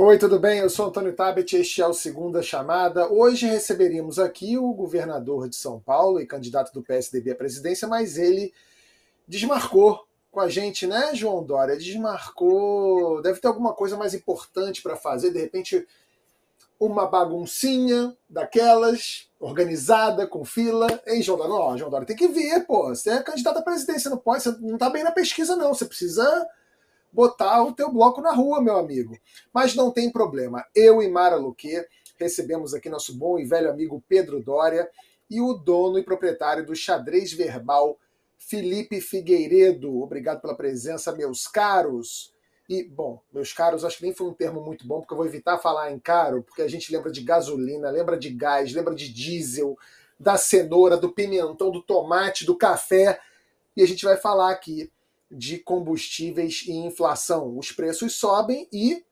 Oi, tudo bem? Eu sou Antônio Tabet, este é o Segunda Chamada. Hoje receberíamos aqui o governador de São Paulo e candidato do PSDB à presidência, mas ele desmarcou com a gente, né, João Dória? Desmarcou. Deve ter alguma coisa mais importante para fazer, de repente, uma baguncinha daquelas, organizada, com fila. Ei, João Dória, não, João Dória tem que vir, pô. Você é candidato à presidência, não pode, você não tá bem na pesquisa, não. Você precisa botar o teu bloco na rua, meu amigo. Mas não tem problema. Eu e Mara Luque recebemos aqui nosso bom e velho amigo Pedro Dória e o dono e proprietário do xadrez verbal Felipe Figueiredo. Obrigado pela presença, meus caros. E, bom, meus caros, acho que nem foi um termo muito bom, porque eu vou evitar falar em caro, porque a gente lembra de gasolina, lembra de gás, lembra de diesel, da cenoura, do pimentão, do tomate, do café. E a gente vai falar aqui de combustíveis e inflação. Os preços sobem e,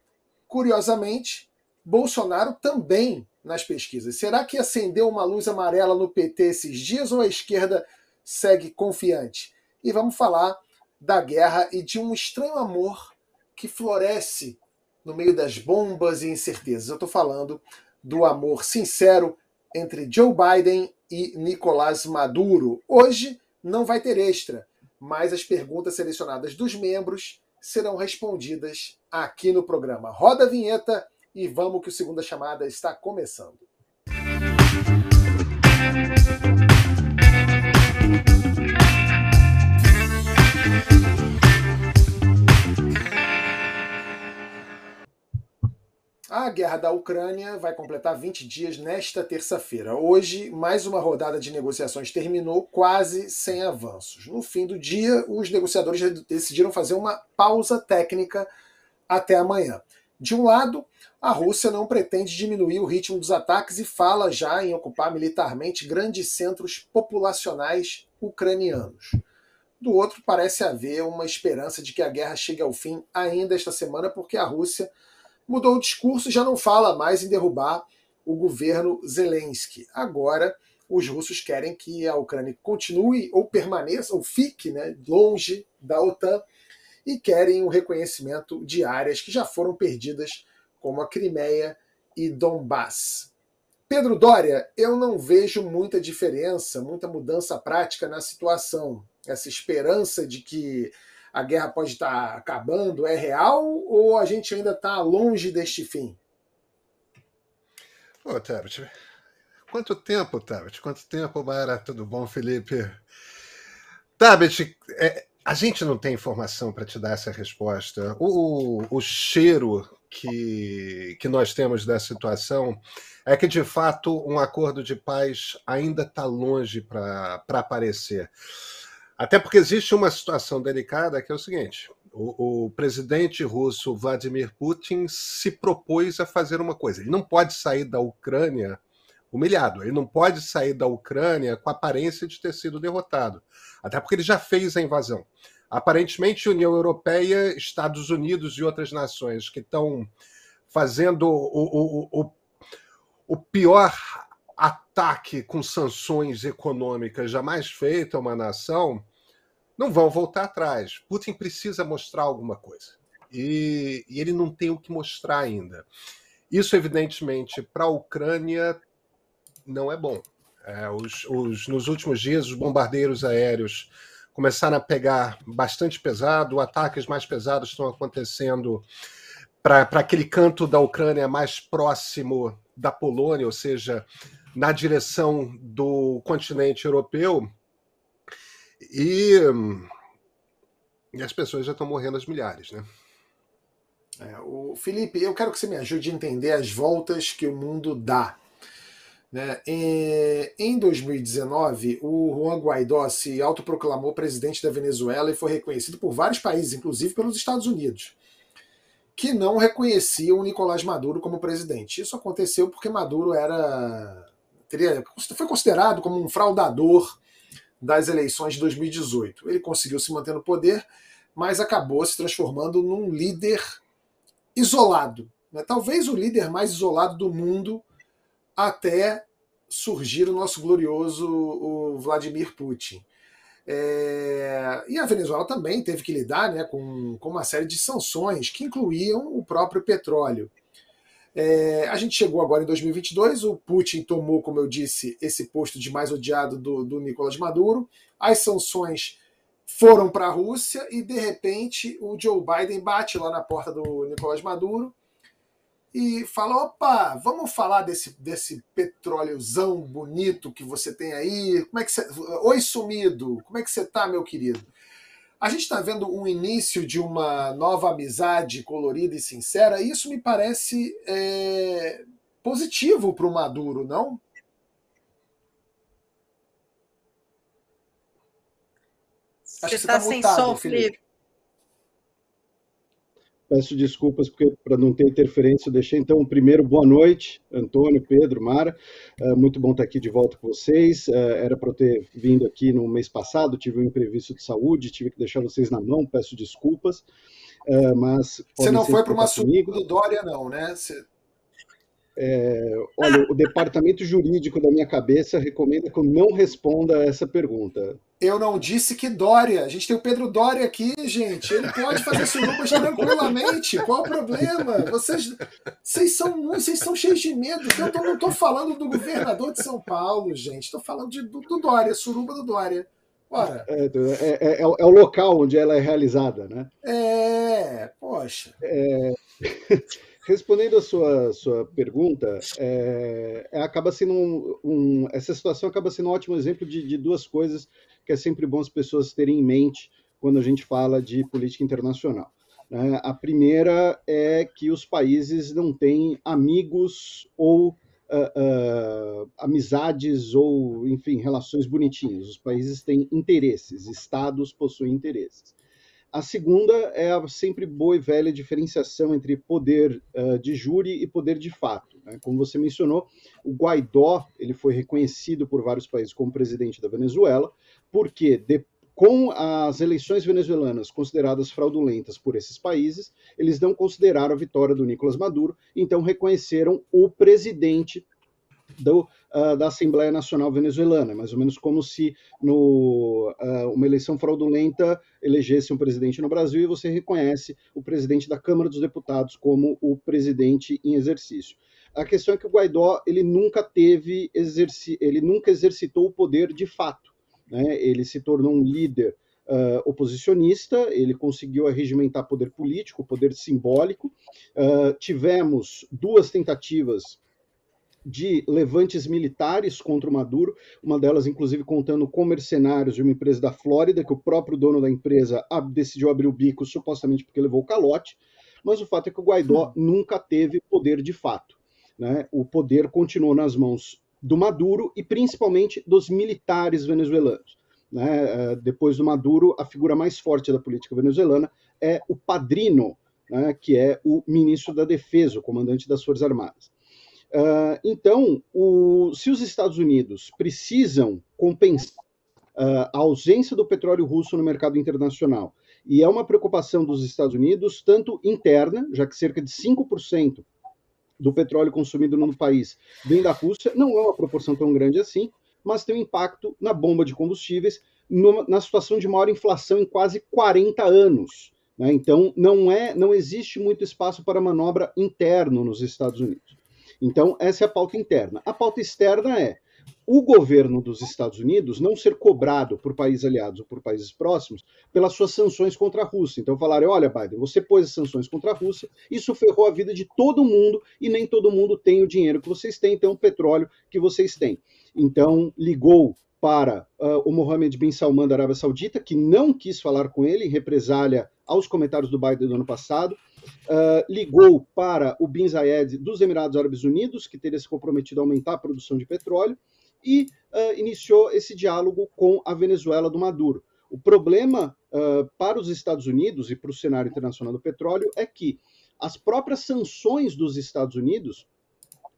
curiosamente, Bolsonaro também nas pesquisas. Será que acendeu uma luz amarela no PT esses dias ou a esquerda segue confiante? E vamos falar da guerra e de um estranho amor que floresce no meio das bombas e incertezas. Eu estou falando do amor sincero entre Joe Biden e Nicolás Maduro. Hoje não vai ter extra mas as perguntas selecionadas dos membros serão respondidas aqui no programa. Roda a vinheta e vamos que o segunda chamada está começando. A guerra da Ucrânia vai completar 20 dias nesta terça-feira. Hoje, mais uma rodada de negociações terminou quase sem avanços. No fim do dia, os negociadores decidiram fazer uma pausa técnica até amanhã. De um lado, a Rússia não pretende diminuir o ritmo dos ataques e fala já em ocupar militarmente grandes centros populacionais ucranianos. Do outro, parece haver uma esperança de que a guerra chegue ao fim ainda esta semana, porque a Rússia mudou o discurso e já não fala mais em derrubar o governo Zelensky. Agora, os russos querem que a Ucrânia continue ou permaneça, ou fique né, longe da OTAN e querem o reconhecimento de áreas que já foram perdidas, como a Crimeia e Donbass. Pedro Dória, eu não vejo muita diferença, muita mudança prática na situação. Essa esperança de que a guerra pode estar acabando é real ou a gente ainda está longe deste fim? Ô, Tabit, quanto tempo, Tabit? Quanto tempo, Mara? Tudo bom, Felipe? Tabit, é, a gente não tem informação para te dar essa resposta. O, o cheiro que, que nós temos da situação é que, de fato, um acordo de paz ainda está longe para aparecer. Até porque existe uma situação delicada que é o seguinte: o, o, presidente russo Vladimir Putin se propôs a fazer uma coisa. Ele não pode sair da Ucrânia humilhado, ele não pode sair da Ucrânia com a aparência de ter sido derrotado. Até porque ele já fez a invasão. Aparentemente, União Europeia, Estados Unidos e outras nações que estão fazendo o, o, o, o pior ataque com sanções econômicas jamais feito a uma nação, não vão voltar atrás. Putin precisa mostrar alguma coisa. E, e ele não tem o que mostrar ainda. Isso, evidentemente, para a Ucrânia não é bom. É, os, os, nos últimos dias, os bombardeiros aéreos começaram a pegar bastante pesado, ataques mais pesados estão acontecendo para aquele canto da Ucrânia mais próximo da Polônia, ou seja, na direção do continente europeu e, e as pessoas já estão morrendo aos milhares, né? É, o Felipe, eu quero que você me ajude a entender as voltas que o mundo dá. Né? Em 2019, o Juan Guaidó se autoproclamou presidente da Venezuela e foi reconhecido por vários países, inclusive pelos Estados Unidos, que não reconheciam Nicolás Maduro como presidente. Isso aconteceu porque Maduro era foi considerado como um fraudador das eleições de 2018. Ele conseguiu se manter no poder, mas acabou se transformando num líder isolado. Né? Talvez o líder mais isolado do mundo até surgir o nosso glorioso o Vladimir Putin. É... E a Venezuela também teve que lidar né, com, com uma série de sanções que incluíam o próprio petróleo. É, a gente chegou agora em 2022, o Putin tomou, como eu disse, esse posto de mais odiado do, do Nicolás Maduro, as sanções foram para a Rússia e, de repente, o Joe Biden bate lá na porta do Nicolás Maduro e fala: opa, vamos falar desse, desse petróleozão bonito que você tem aí. Como é que você. Oi, sumido, como é que você tá, meu querido? A gente está vendo um início de uma nova amizade colorida e sincera, e isso me parece é, positivo para o Maduro, não? Acho você está tá sem mutado, som, Felipe. Peço desculpas para não ter interferência. Eu deixei então primeiro boa noite, Antônio, Pedro, Mara. Uh, muito bom estar aqui de volta com vocês. Uh, era para eu ter vindo aqui no mês passado, tive um imprevisto de saúde, tive que deixar vocês na mão. Peço desculpas. Uh, mas você não foi para uma comigo. do Dória, não, né? Você... É, olha, o departamento jurídico da minha cabeça recomenda que eu não responda a essa pergunta. Eu não disse que Dória. A gente tem o Pedro Dória aqui, gente. Ele pode fazer surubas tranquilamente. Qual o problema? Vocês, vocês são vocês são cheios de medo. Eu tô, não estou falando do governador de São Paulo, gente. Estou falando de, do, do, Dória, suruba do Dória. Ora. É, é, é, é, o local onde ela é realizada, né? É, poxa. É... Respondendo a sua, sua pergunta, é, é, acaba sendo um, um, essa situação acaba sendo um ótimo exemplo de, de, duas coisas que é sempre bom as pessoas terem em mente quando a gente fala de política internacional. Né? A primeira é que os países não têm amigos ou uh, uh, amizades ou, enfim, relações bonitinhas. Os países têm interesses, estados possuem interesses. A segunda é a sempre boa e velha diferenciação entre poder uh, de júri e poder de fato. Né? Como você mencionou, o Guaidó ele foi reconhecido por vários países como presidente da Venezuela, porque de, com as eleições venezuelanas consideradas fraudulentas por esses países, eles não consideraram a vitória do Nicolás Maduro, então reconheceram o presidente do, uh, da Assembleia Nacional Venezuelana, mais ou menos como se no, uh, uma eleição fraudulenta elegesse um presidente no Brasil e você reconhece o presidente da Câmara dos Deputados como o presidente em exercício. A questão é que o Guaidó ele nunca teve exerci ele nunca exercitou o poder de fato. Né? Ele se tornou um líder Uh, oposicionista, ele conseguiu arregimentar poder político, poder simbólico. Uh, tivemos duas tentativas de levantes militares contra o Maduro, uma delas, inclusive, contando com mercenários de uma empresa da Flórida, que o próprio dono da empresa decidiu abrir o bico supostamente porque levou o calote, mas o fato é que o Guaidó hum. nunca teve poder de fato. Né? O poder continuou nas mãos do Maduro e principalmente dos militares venezuelanos. Né? Eh, depois do Maduro, a figura mais forte da política venezuelana é o padrino, né? que é o ministro da Defesa, o comandante das Forças Armadas. Uh, então, o, se os Estados Unidos precisam compensar uh, a ausência do petróleo russo no mercado internacional, e é uma preocupação dos Estados Unidos, tanto interna, já que cerca de 5% do petróleo consumido no país vem da Rússia, não é uma proporção tão grande assim, mas tem um impacto na bomba de combustíveis, numa, na situação de maior inflação em quase 40 anos. Né? Então, não, é, não existe muito espaço para manobra interno nos Estados Unidos. Então, essa é a pauta interna. A pauta externa é o governo dos Estados Unidos não ser cobrado por países aliados ou por países próximos pelas suas sanções contra a Rússia. Então falarem, olha, Biden, você pôs as sanções contra a Rússia, isso ferrou a vida de todo mundo e nem todo mundo tem o dinheiro que vocês têm, tem o petróleo que vocês têm. Então ligou para uh, o Mohammed bin Salman da Arábia Saudita, que não quis falar com ele em represália aos comentários do Biden do ano passado, uh, ligou para o Bin Zayed dos Emirados Árabes Unidos, que teria se comprometido a aumentar a produção de petróleo, e uh, iniciou esse diálogo com a Venezuela do Maduro. O problema uh, para os Estados Unidos e para o cenário internacional do petróleo é que as próprias sanções dos Estados Unidos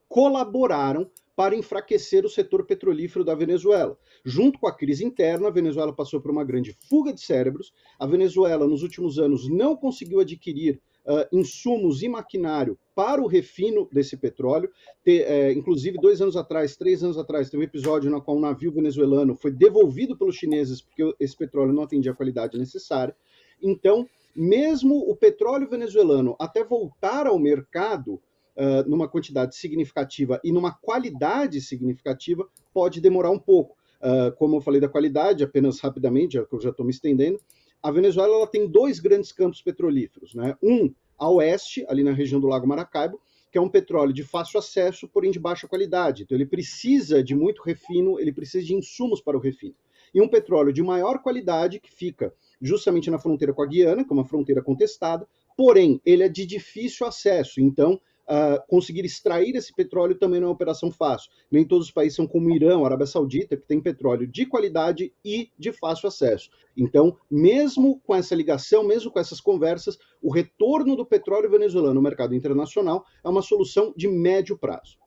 colaboraram para enfraquecer o setor petrolífero da Venezuela. Junto com a crise interna, a Venezuela passou por uma grande fuga de cérebros. A Venezuela, nos últimos anos, não conseguiu adquirir uh, insumos e maquinário para o refino desse petróleo. Te, é, inclusive, dois anos atrás, três anos atrás, teve um episódio no qual um navio venezuelano foi devolvido pelos chineses porque esse petróleo não atendia a qualidade necessária. Então, mesmo o petróleo venezuelano, até voltar ao mercado, uh, numa quantidade significativa e numa qualidade significativa, pode demorar um pouco. Uh, como eu falei da qualidade, apenas rapidamente, já que eu já estou me estendendo, a Venezuela ela tem dois grandes campos petrolíferos. Né? Um a oeste, ali na região do Lago Maracaibo, que é um petróleo de fácil acesso, porém de baixa qualidade. Então ele precisa de muito refino, ele precisa de insumos para o refino. E um petróleo de maior qualidade, que fica justamente na fronteira com a Guiana, que é uma fronteira contestada, porém ele é de difícil acesso. Então uh, conseguir extrair esse petróleo também não é uma operação fácil. Nem todos os países são como o Irã, a Arábia Saudita, que tem petróleo de qualidade e de fácil acesso. Então, mesmo com essa ligação, mesmo com essas conversas, o retorno do petróleo venezuelano no mercado internacional é uma solução de médio prazo.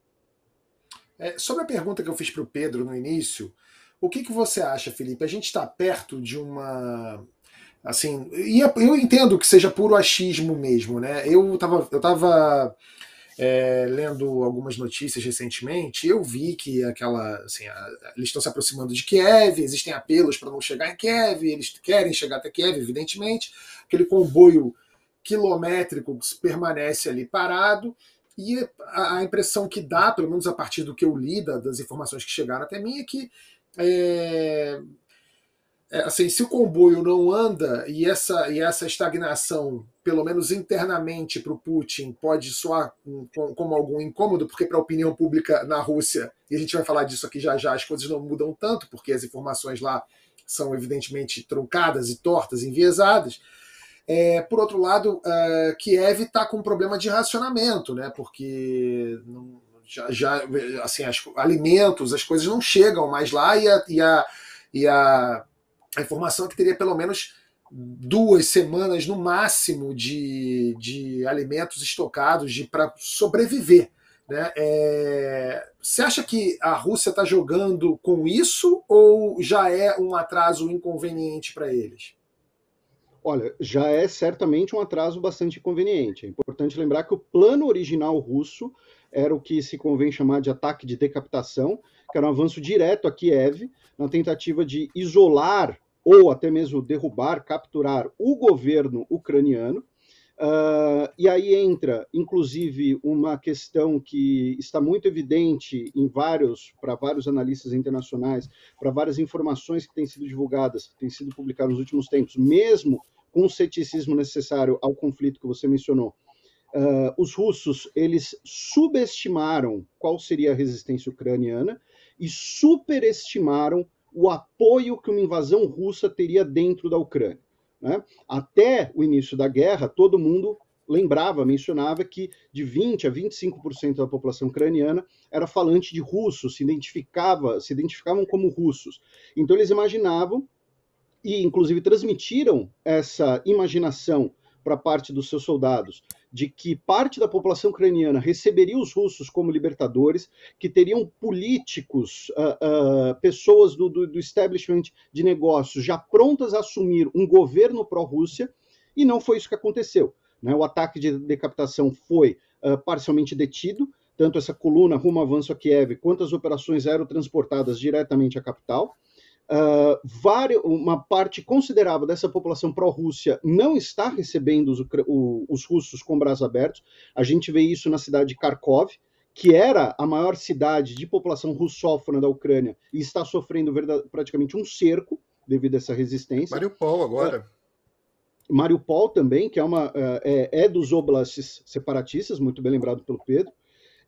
É, sobre a pergunta que eu fiz para o Pedro no início, o que, que você acha, Felipe? A gente está perto de uma assim e eu entendo que seja puro achismo mesmo né eu estava eu tava é, lendo algumas notícias recentemente, eu vi que aquela, assim, a, eles estão se aproximando de Kiev, existem apelos para não chegar em Kiev, eles querem chegar até Kiev, evidentemente. Aquele comboio quilométrico permanece ali parado. E a, a impressão que dá, pelo menos a partir do que eu li, das informações que chegaram até mim, é que é, é, assim, se o comboio não anda e essa, e essa estagnação, pelo menos internamente para o Putin, pode soar como algum incômodo, porque para a opinião pública na Rússia, e a gente vai falar disso aqui já já, as coisas não mudam tanto, porque as informações lá são evidentemente truncadas e tortas, enviesadas. É, por outro lado, uh, Kiev está com um problema de racionamento, né? Porque não, já, já assim, as, alimentos, as coisas não chegam mais lá e a, e a, e a a informação é que teria pelo menos duas semanas no máximo de, de alimentos estocados para sobreviver. Né? É, você acha que a Rússia está jogando com isso ou já é um atraso inconveniente para eles? Olha, já é certamente um atraso bastante inconveniente. É importante lembrar que o plano original russo era o que se convém chamar de ataque de decapitação, que era um avanço direto a Kiev, na tentativa de isolar ou até mesmo derrubar, capturar o governo ucraniano. Uh, e aí entra, inclusive, uma questão que está muito evidente em vários, para vários analistas internacionais, para várias informações que têm sido divulgadas, que têm sido publicadas nos últimos tempos, mesmo com o ceticismo necessário ao conflito que você mencionou. Uh, os russos eles subestimaram qual seria a resistência ucraniana e superestimaram o apoio que uma invasão russa teria dentro da Ucrânia. Né? Até o início da guerra, todo mundo lembrava, mencionava que de 20 a 25% da população ucraniana era falante de russo, se identificava, se identificavam como russos. Então eles imaginavam e inclusive transmitiram essa imaginação para parte dos seus soldados de que parte da população ucraniana receberia os russos como libertadores, que teriam políticos, uh, uh, pessoas do, do, do establishment de negócios já prontas a assumir um governo pró-Rússia, e não foi isso que aconteceu. Né? O ataque de decapitação foi uh, parcialmente detido, tanto essa coluna rumo avanço a Kiev, quanto as operações aerotransportadas diretamente à capital. Uh, uma parte considerável dessa população pró-Rússia não está recebendo os, o, os, russos com braços abertos. A gente vê isso na cidade de Kharkov, que era a maior cidade de população russófona da Ucrânia e está sofrendo praticamente um cerco devido a essa resistência. Mariupol agora. Uh, Mariupol também, que é, uma, uh, é, é dos oblasts separatistas, muito bem lembrado pelo Pedro.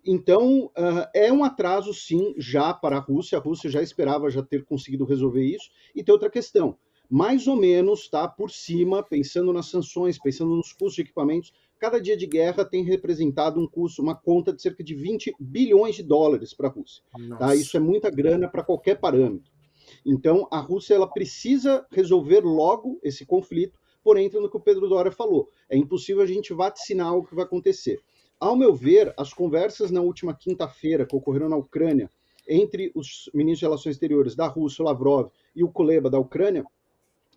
Então, uh, é um atraso, sim, já para a Rússia. A Rússia já esperava já ter conseguido resolver isso. E tem outra questão. Mais ou menos, tá, por cima, pensando nas sanções, pensando nos custos de equipamentos, cada dia de guerra tem representado um custo, uma conta de cerca de 20 bilhões de dólares para a Rússia. Tá? Isso é muita grana para qualquer parâmetro. Então, a Rússia ela precisa resolver logo esse conflito, porém, entra no que o Pedro Dória falou. É impossível a gente vaticinar o que vai acontecer. Ao meu ver, as conversas na última quinta-feira que ocorreram na Ucrânia entre os ministros de Relações Exteriores da Rússia, Lavrov, e o Kuleba da Ucrânia,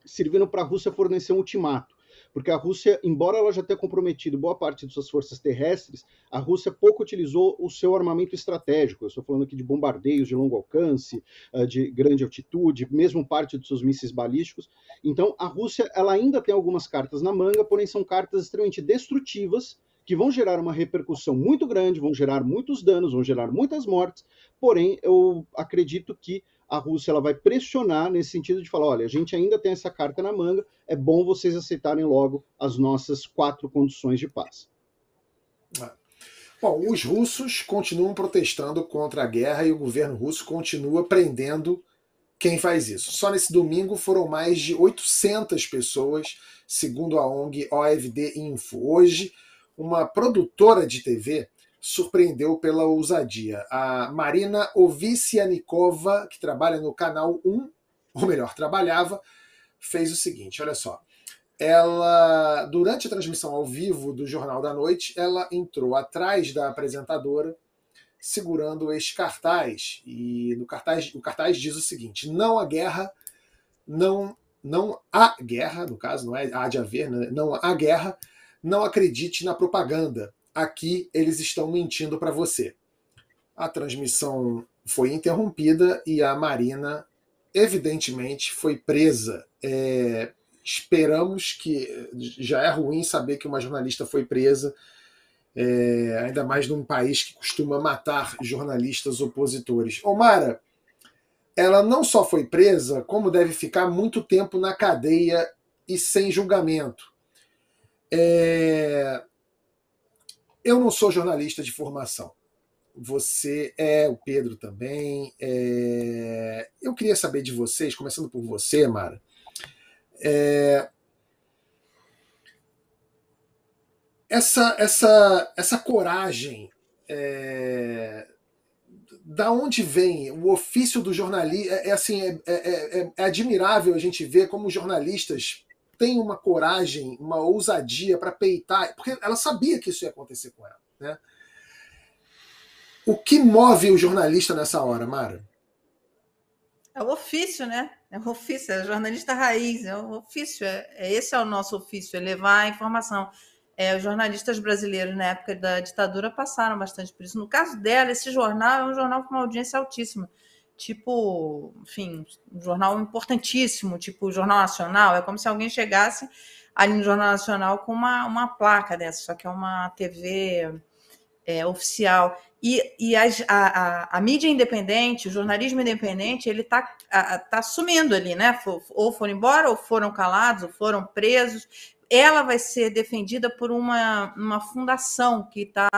serviram para a Rússia fornecer um ultimato. Porque a Rússia, embora ela já tenha comprometido boa parte de suas forças terrestres, a Rússia pouco utilizou o seu armamento estratégico. Eu estou falando aqui de bombardeios de longo alcance, ah, de grande altitude, mesmo parte dos seus mísseis balísticos. Então, a Rússia ela ainda tem algumas cartas na manga, porém são cartas extremamente destrutivas que vão gerar uma repercussão muito grande, vão gerar muitos danos, vão gerar muitas mortes. Porém, eu acredito que a Rússia ela vai pressionar nesse sentido de falar: olha, a gente ainda tem essa carta na manga, é bom vocês aceitarem logo as nossas quatro condições de paz. É. Bom, os russos continuam protestando contra a guerra e o governo russo continua prendendo quem faz isso. Só nesse domingo foram mais de 800 pessoas, segundo a ONG OFD Info. Hoje, uma produtora de TV surpreendeu pela ousadia. A Marina Ovicianikova, que trabalha no canal 1, ou melhor, trabalhava, fez o seguinte: olha só. Ela, durante a transmissão ao vivo do Jornal da Noite, ela entrou atrás da apresentadora segurando este cartaz. E no cartaz, o cartaz diz o seguinte: não há guerra, não, não há guerra, no caso, não é há de haver, né? não há guerra, não acredite na propaganda. Aqui eles estão mentindo para você. A transmissão foi interrompida e a Marina, evidentemente, foi presa. É, esperamos que. Já é ruim saber que uma jornalista foi presa é, ainda mais num país que costuma matar jornalistas opositores. Omara, ela não só foi presa, como deve ficar muito tempo na cadeia e sem julgamento. É... Eu não sou jornalista de formação. Você é, o Pedro também. É... Eu queria saber de vocês, começando por você, Mara. É... essa, essa, essa coragem, é, da onde vem o ofício do jornalista? É, é assim, é, é, é, é, admirável a gente ver como jornalistas têm uma coragem, uma ousadia para peitar, porque ela sabia que isso ia acontecer com ela. Né? O que move o jornalista nessa hora, Mara? É o ofício, né? É o ofício, é o jornalista raiz, é o ofício, é, é esse é o nosso ofício, é levar a informação é, os jornalistas brasileiros na época da ditadura passaram bastante por isso. No caso dela, esse jornal é um jornal com uma audiência altíssima. Tipo, enfim, um jornal importantíssimo, tipo o Jornal Nacional. É como se alguém chegasse ali no Jornal Nacional com uma, uma placa dessa, só que é uma TV é, oficial. E, e as, a, a, a, mídia independente, o jornalismo independente, ele está tá sumindo ali, né? Ou foram embora, ou foram calados, ou foram presos ela vai ser defendida por uma, uma fundação que está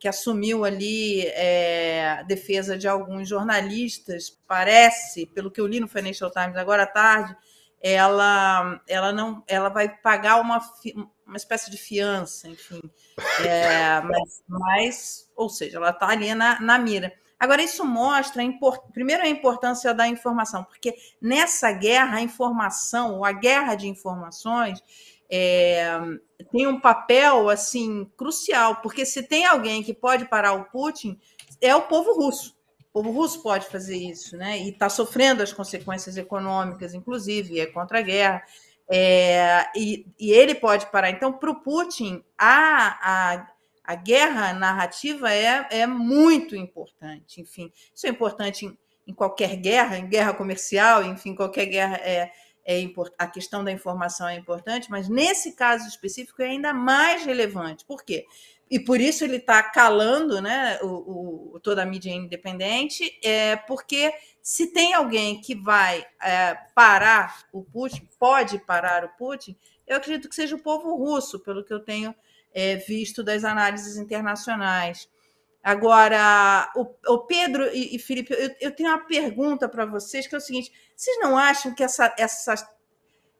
que assumiu ali é, a defesa de alguns jornalistas, parece, pelo que eu li no Financial Times agora à tarde, ela, ela não, ela vai pagar uma, uma espécie de fiança, enfim, é, mas, mas, ou seja, ela está ali na, na mira. Agora, isso mostra, primeiro, a importância da informação, porque nessa guerra, a informação, a guerra de informações, é, tem um papel assim crucial, porque se tem alguém que pode parar o Putin, é o povo russo. O povo russo pode fazer isso, né? E está sofrendo as consequências econômicas, inclusive, é contra a guerra. É, e, e, ele pode parar. Então, para o Putin, a, a, a guerra narrativa é, é muito importante. Enfim, isso é importante em, em qualquer guerra, em guerra comercial, enfim, qualquer guerra é, é a questão da informação é importante, mas nesse caso específico é ainda mais relevante. Por quê? E por isso ele está calando né, o, o, toda a mídia independente, é, porque se tem alguém que vai é, parar o Putin, pode parar o Putin, eu acredito que seja o povo russo, pelo que eu tenho é, visto das análises internacionais. Agora, o, o Pedro e, e Felipe, eu, eu, tenho uma pergunta para vocês, que é o seguinte: vocês não acham que essa, essa,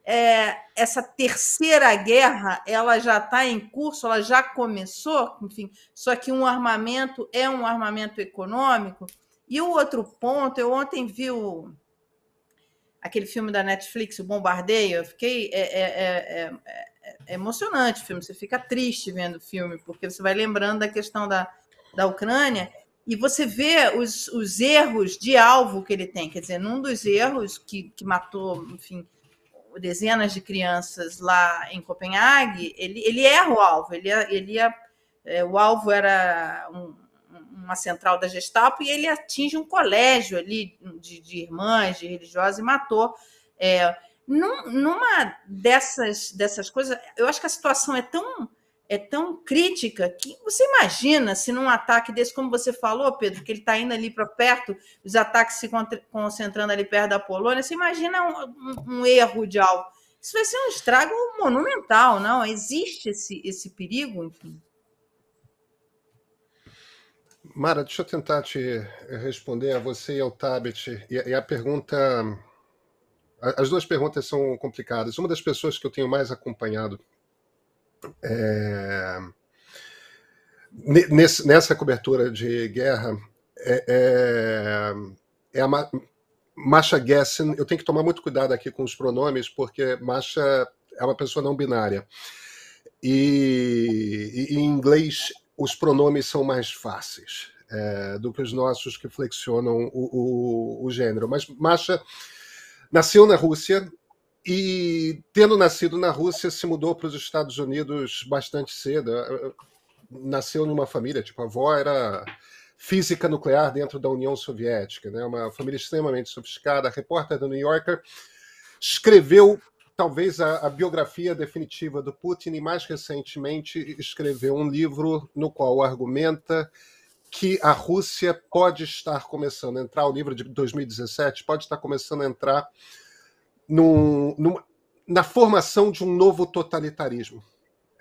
é, essa terceira guerra ela já está em curso, ela já começou, enfim, só que um armamento é um armamento econômico? E o outro ponto, eu ontem vi o, aquele filme da Netflix, O Bombardeio, eu fiquei. É, é, é, é, é emocionante o filme, você fica triste vendo o filme, porque você vai lembrando da questão da da Ucrânia, e você vê os, os erros de alvo que ele tem. Quer dizer, num dos erros que, que matou, enfim, dezenas de crianças lá em Copenhague, ele, ele erra o alvo. Ele, ele é, o alvo era um, uma central da Gestapo e ele atinge um colégio ali de, de irmãs, de religiosas, e matou. É, num, numa dessas, dessas coisas, eu acho que a situação é tão é tão crítica que você imagina se num ataque desse, como você falou, Pedro, que ele está indo ali para perto, os ataques se concentrando ali perto da Polônia, você imagina um, um, um, erro de algo. Isso vai ser um estrago monumental, não? Existe esse, esse perigo, enfim. Mara, deixa eu tentar te responder a você e ao Tabet. E a pergunta. As duas perguntas são complicadas. Uma das pessoas que eu tenho mais acompanhado é, nesse, nessa cobertura de guerra é, é, é a Masha Gessen. Eu tenho que tomar muito cuidado aqui com os pronomes, porque Masha é uma pessoa não binária. E, e em inglês os pronomes são mais fáceis é, do que os nossos que flexionam o, o, o gênero. Mas Masha nasceu na Rússia, e tendo nascido na Rússia, se mudou para os Estados Unidos bastante cedo. Nasceu numa família, tipo, a avó era física nuclear dentro da União Soviética, né? uma família extremamente sofisticada, repórter do New Yorker, escreveu talvez a, a, biografia definitiva do Putin e mais recentemente escreveu um livro no qual argumenta que a Rússia pode estar começando a entrar, o livro de 2017 pode estar começando a entrar num, num, na formação de um novo totalitarismo.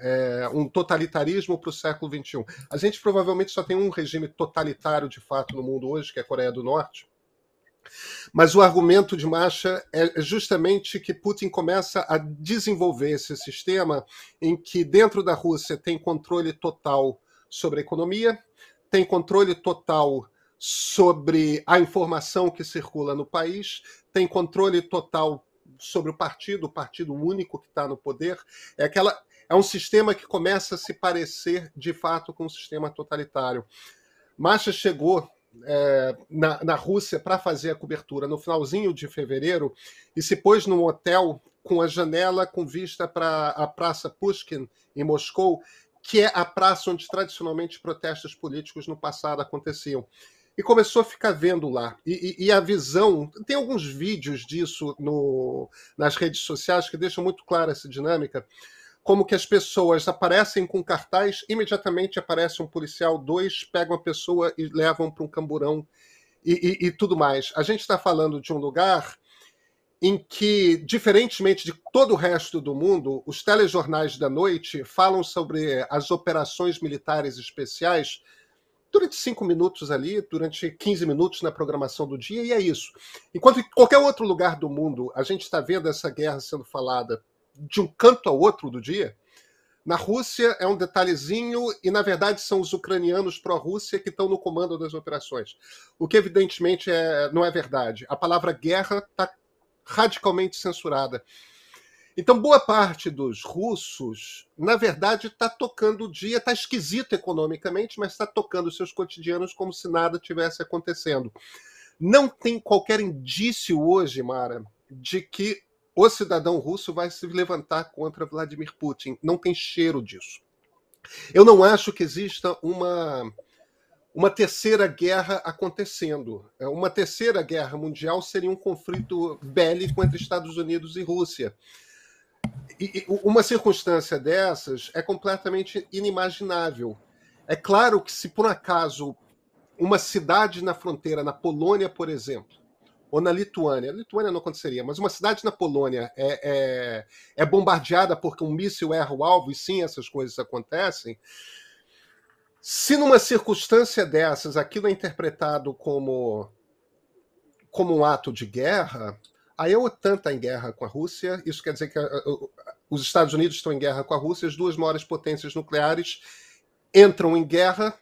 É, um totalitarismo para o século XXI. A gente provavelmente só tem um regime totalitário de fato no mundo hoje, que é a Coreia do Norte. Mas o argumento de Masha é justamente que Putin começa a desenvolver esse sistema em que dentro da Rússia tem controle total sobre a economia, tem controle total sobre a informação que circula no país, tem controle total sobre o partido, o partido único que está no poder. É aquela é um sistema que começa a se parecer de fato com um sistema totalitário. Masha chegou é, na, na Rússia para fazer a cobertura no finalzinho de fevereiro e se pôs num hotel com a janela com vista para a Praça Pushkin em Moscou, que é a praça onde tradicionalmente protestos políticos no passado aconteciam e começou a ficar vendo lá. E, e, e, a visão. Tem alguns vídeos disso no, nas redes sociais que deixam muito clara essa dinâmica. Como que as pessoas aparecem com cartaz, imediatamente aparece um policial, dois pegam a pessoa e levam para um camburão e, e tudo mais. A gente está falando de um lugar em que, diferentemente de todo o resto do mundo, os telejornais da noite falam sobre as operações militares especiais durante cinco minutos ali, durante 15 minutos na programação do dia, e é isso. Enquanto em qualquer outro lugar do mundo a gente está vendo essa guerra sendo falada de um canto ao outro do dia, na Rússia é um detalhezinho, e na verdade são os ucranianos pró-Rússia que estão no comando das operações. O que evidentemente é, não é verdade. A palavra guerra está radicalmente censurada. Então, boa parte dos russos, na verdade, está tocando o dia, está esquisito economicamente, mas está tocando seus cotidianos como se nada tivesse acontecendo. Não tem qualquer indício hoje, Mara, de que o cidadão russo vai se levantar contra Vladimir Putin. Não tem cheiro disso. Eu não acho que exista uma uma terceira guerra acontecendo. É, uma terceira guerra mundial seria um conflito bélico entre Estados Unidos e Rússia e, uma circunstância dessas é completamente inimaginável. É claro que se por acaso uma cidade na fronteira, na Polônia, por exemplo, ou na Lituânia, a Lituânia não aconteceria, mas uma cidade na Polônia é, é, é bombardeada porque um míssil erra o alvo, e sim, essas coisas acontecem. Se numa circunstância dessas aquilo é interpretado como, como um ato de guerra, a OTAN está em guerra com a Rússia, isso quer dizer que os Estados Unidos estão em guerra com a Rússia, as duas maiores potências nucleares entram em guerra,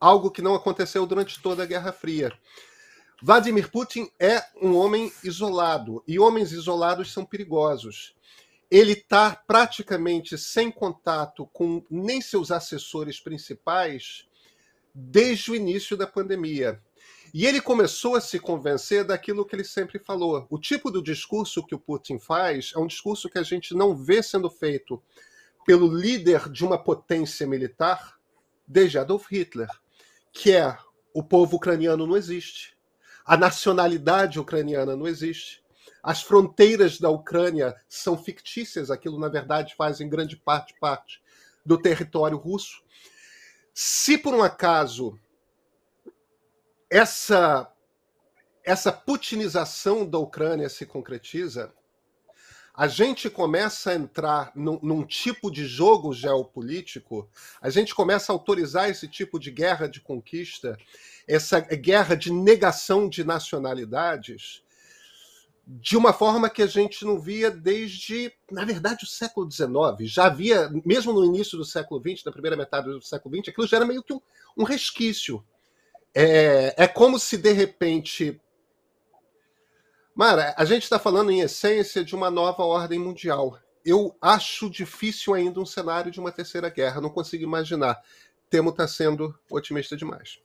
algo que não aconteceu durante toda a Guerra Fria. Vladimir Putin é um homem isolado, e homens isolados são perigosos. Ele está praticamente sem contato com nem seus assessores principais desde o início da pandemia. E ele começou a se convencer daquilo que ele sempre falou. O tipo do discurso que o Putin faz é um discurso que a gente não vê sendo feito pelo líder de uma potência militar desde Adolf Hitler, que é o povo ucraniano não existe, a nacionalidade ucraniana não existe, as fronteiras da Ucrânia são fictícias, aquilo na verdade faz em grande parte parte do território russo. Se por um acaso essa essa putinização da Ucrânia se concretiza, a gente começa a entrar num, num, tipo de jogo geopolítico, a gente começa a autorizar esse tipo de guerra de conquista, essa guerra de negação de nacionalidades, de uma forma que a gente não via desde, na verdade, o século XIX. Já havia, mesmo no início do século XX, na primeira metade do século XX, aquilo já era meio que um, um resquício. É, é como se, de repente, Mara, a gente está falando em essência de uma nova ordem mundial. Eu acho difícil ainda um cenário de uma terceira guerra, não consigo imaginar. Temo está sendo otimista demais.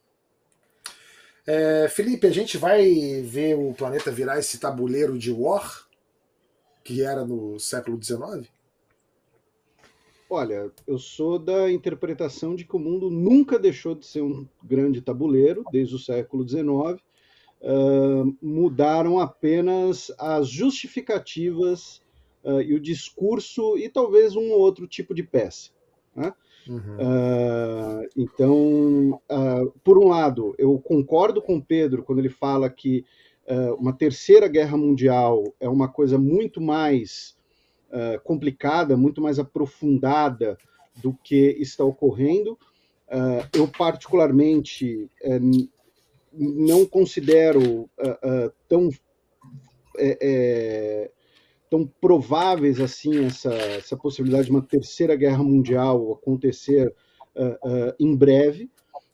É, Felipe, a gente vai ver o planeta virar esse tabuleiro de war que era no século XIX? Olha, eu sou da interpretação de que o mundo nunca deixou de ser um grande tabuleiro desde o século XIX uh, mudaram apenas as justificativas uh, e o discurso e talvez um outro tipo de peça. Né? Uhum. Uh, então, por um lado, eu concordo com o Pedro quando ele fala que uma terceira guerra mundial é uma coisa muito mais complicada, muito mais aprofundada do que está ocorrendo. eu, particularmente, eh, não considero uh, uh, tão é, é, tão prováveis assim essa, essa possibilidade de uma terceira guerra mundial acontecer uh, em breve.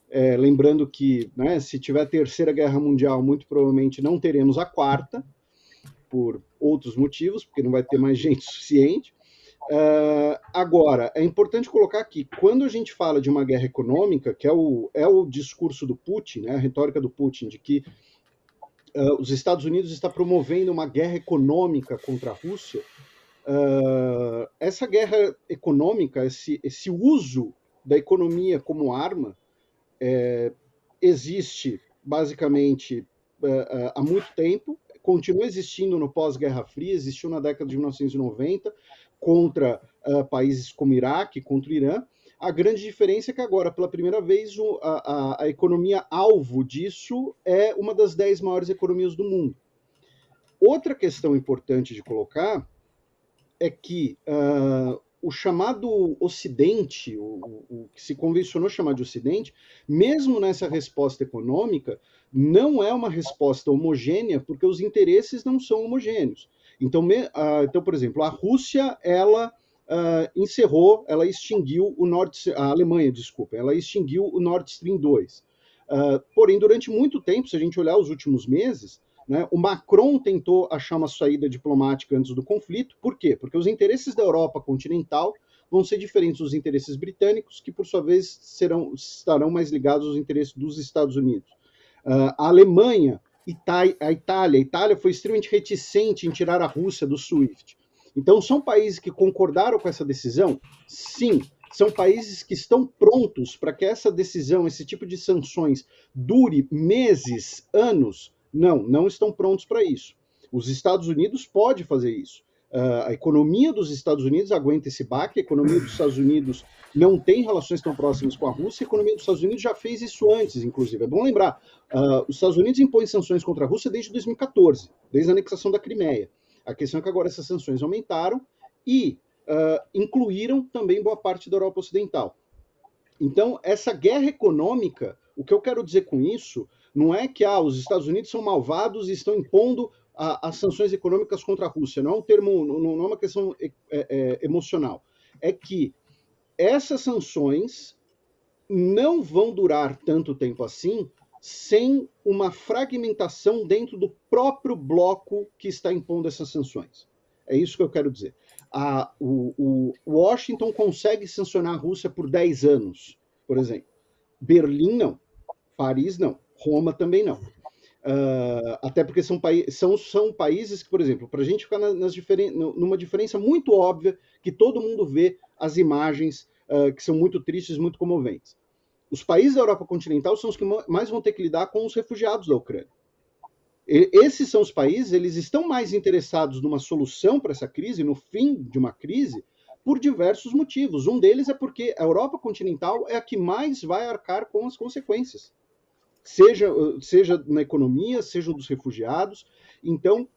É, lembrando que, né, se tiver terceira guerra mundial, muito provavelmente não teremos a quarta, por outros motivos, porque não vai ter mais gente suficiente. Uh, agora, é importante colocar aqui, quando a gente fala de uma guerra econômica, que é o, é o discurso do Putin, né, a retórica do Putin, de que uh, os Estados Unidos está promovendo uma guerra econômica contra a Rússia, uh, essa guerra econômica, esse, esse uso da economia como arma, é, existe basicamente há muito tempo, continua existindo no pós-Guerra Fria, existiu na década de 1990, contra uh, países como Iraque, contra o Irã. A grande diferença é que agora, pela primeira vez, o, a, a, economia alvo disso é uma das dez maiores economias do mundo. Outra questão importante de colocar é que uh, o chamado Ocidente, o, o, que se convencionou chamar de Ocidente, mesmo nessa resposta econômica, não é uma resposta homogênea, porque os interesses não são homogêneos. Então, me, uh, então por exemplo, a Rússia, ela uh, encerrou, ela extinguiu o Nord, a Alemanha, desculpa, ela extinguiu o Nord Stream 2. Uh, ah, porém, durante muito tempo, se a gente olhar os últimos meses, né, o Macron tentou achar uma saída diplomática antes do conflito. Por quê? Porque os interesses da Europa continental vão ser diferentes dos interesses britânicos, que por sua vez serão, estarão mais ligados aos interesses dos Estados Unidos. Uh, a Alemanha a Itália. A Itália foi extremamente reticente em tirar a Rússia do SWIFT. Então, são países que concordaram com essa decisão? Sim. São países que estão prontos para que essa decisão, esse tipo de sanções, dure meses, anos? Não, não estão prontos para isso. Os Estados Unidos pode fazer isso. Uh, a economia dos Estados Unidos aguenta esse baque, a economia dos Estados Unidos não tem relações tão próximas com a Rússia, a economia dos Estados Unidos já fez isso antes, inclusive. É bom lembrar, uh, os Estados Unidos impõem sanções contra a Rússia desde 2014, desde a anexação da Crimeia. A questão é que agora essas sanções aumentaram e uh, incluíram também boa parte da Europa Ocidental. Então, essa guerra econômica, o que eu quero dizer com isso, não é que ah, os Estados Unidos são malvados e estão impondo as sanções econômicas contra a Rússia. Não é um termo, não, é uma questão é, é, emocional. É que essas sanções não vão durar tanto tempo assim sem uma fragmentação dentro do próprio bloco que está impondo essas sanções. É isso que eu quero dizer. A, o, o Washington consegue sancionar a Rússia por 10 anos, por exemplo. Berlim não. Paris não. Roma também não. Uh, até porque são, são, são países que, por exemplo, para a gente ficar nas diferen numa diferença muito óbvia, que todo mundo vê as imagens uh, que são muito tristes, muito comoventes. Os países da Europa continental são os que mais vão ter que lidar com os refugiados da Ucrânia. E, esses são os países, eles estão mais interessados numa solução para essa crise, no fim de uma crise, por diversos motivos. Um deles é porque a Europa continental é a que mais vai arcar com as consequências, seja, seja na economia, seja dos refugiados. Então,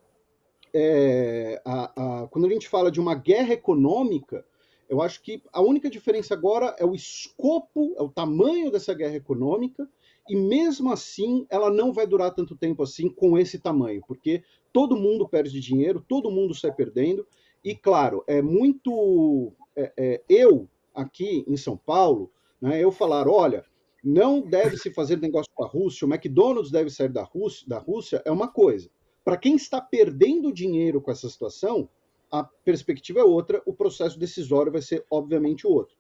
é, a, a, quando a gente fala de uma guerra econômica, eu acho que a única diferença agora é o escopo, é o tamanho dessa guerra econômica, e mesmo assim ela não vai durar tanto tempo assim com esse tamanho, porque todo mundo perde dinheiro, todo mundo sai perdendo, e claro, é muito. É, é, eu, aqui em São Paulo, né, eu falar: olha, não deve se fazer negócio com a Rússia, o McDonald's deve sair da Rússia, da Rússia é uma coisa. Para quem está perdendo dinheiro com essa situação, a perspectiva é outra, o processo decisório vai ser, obviamente, outro.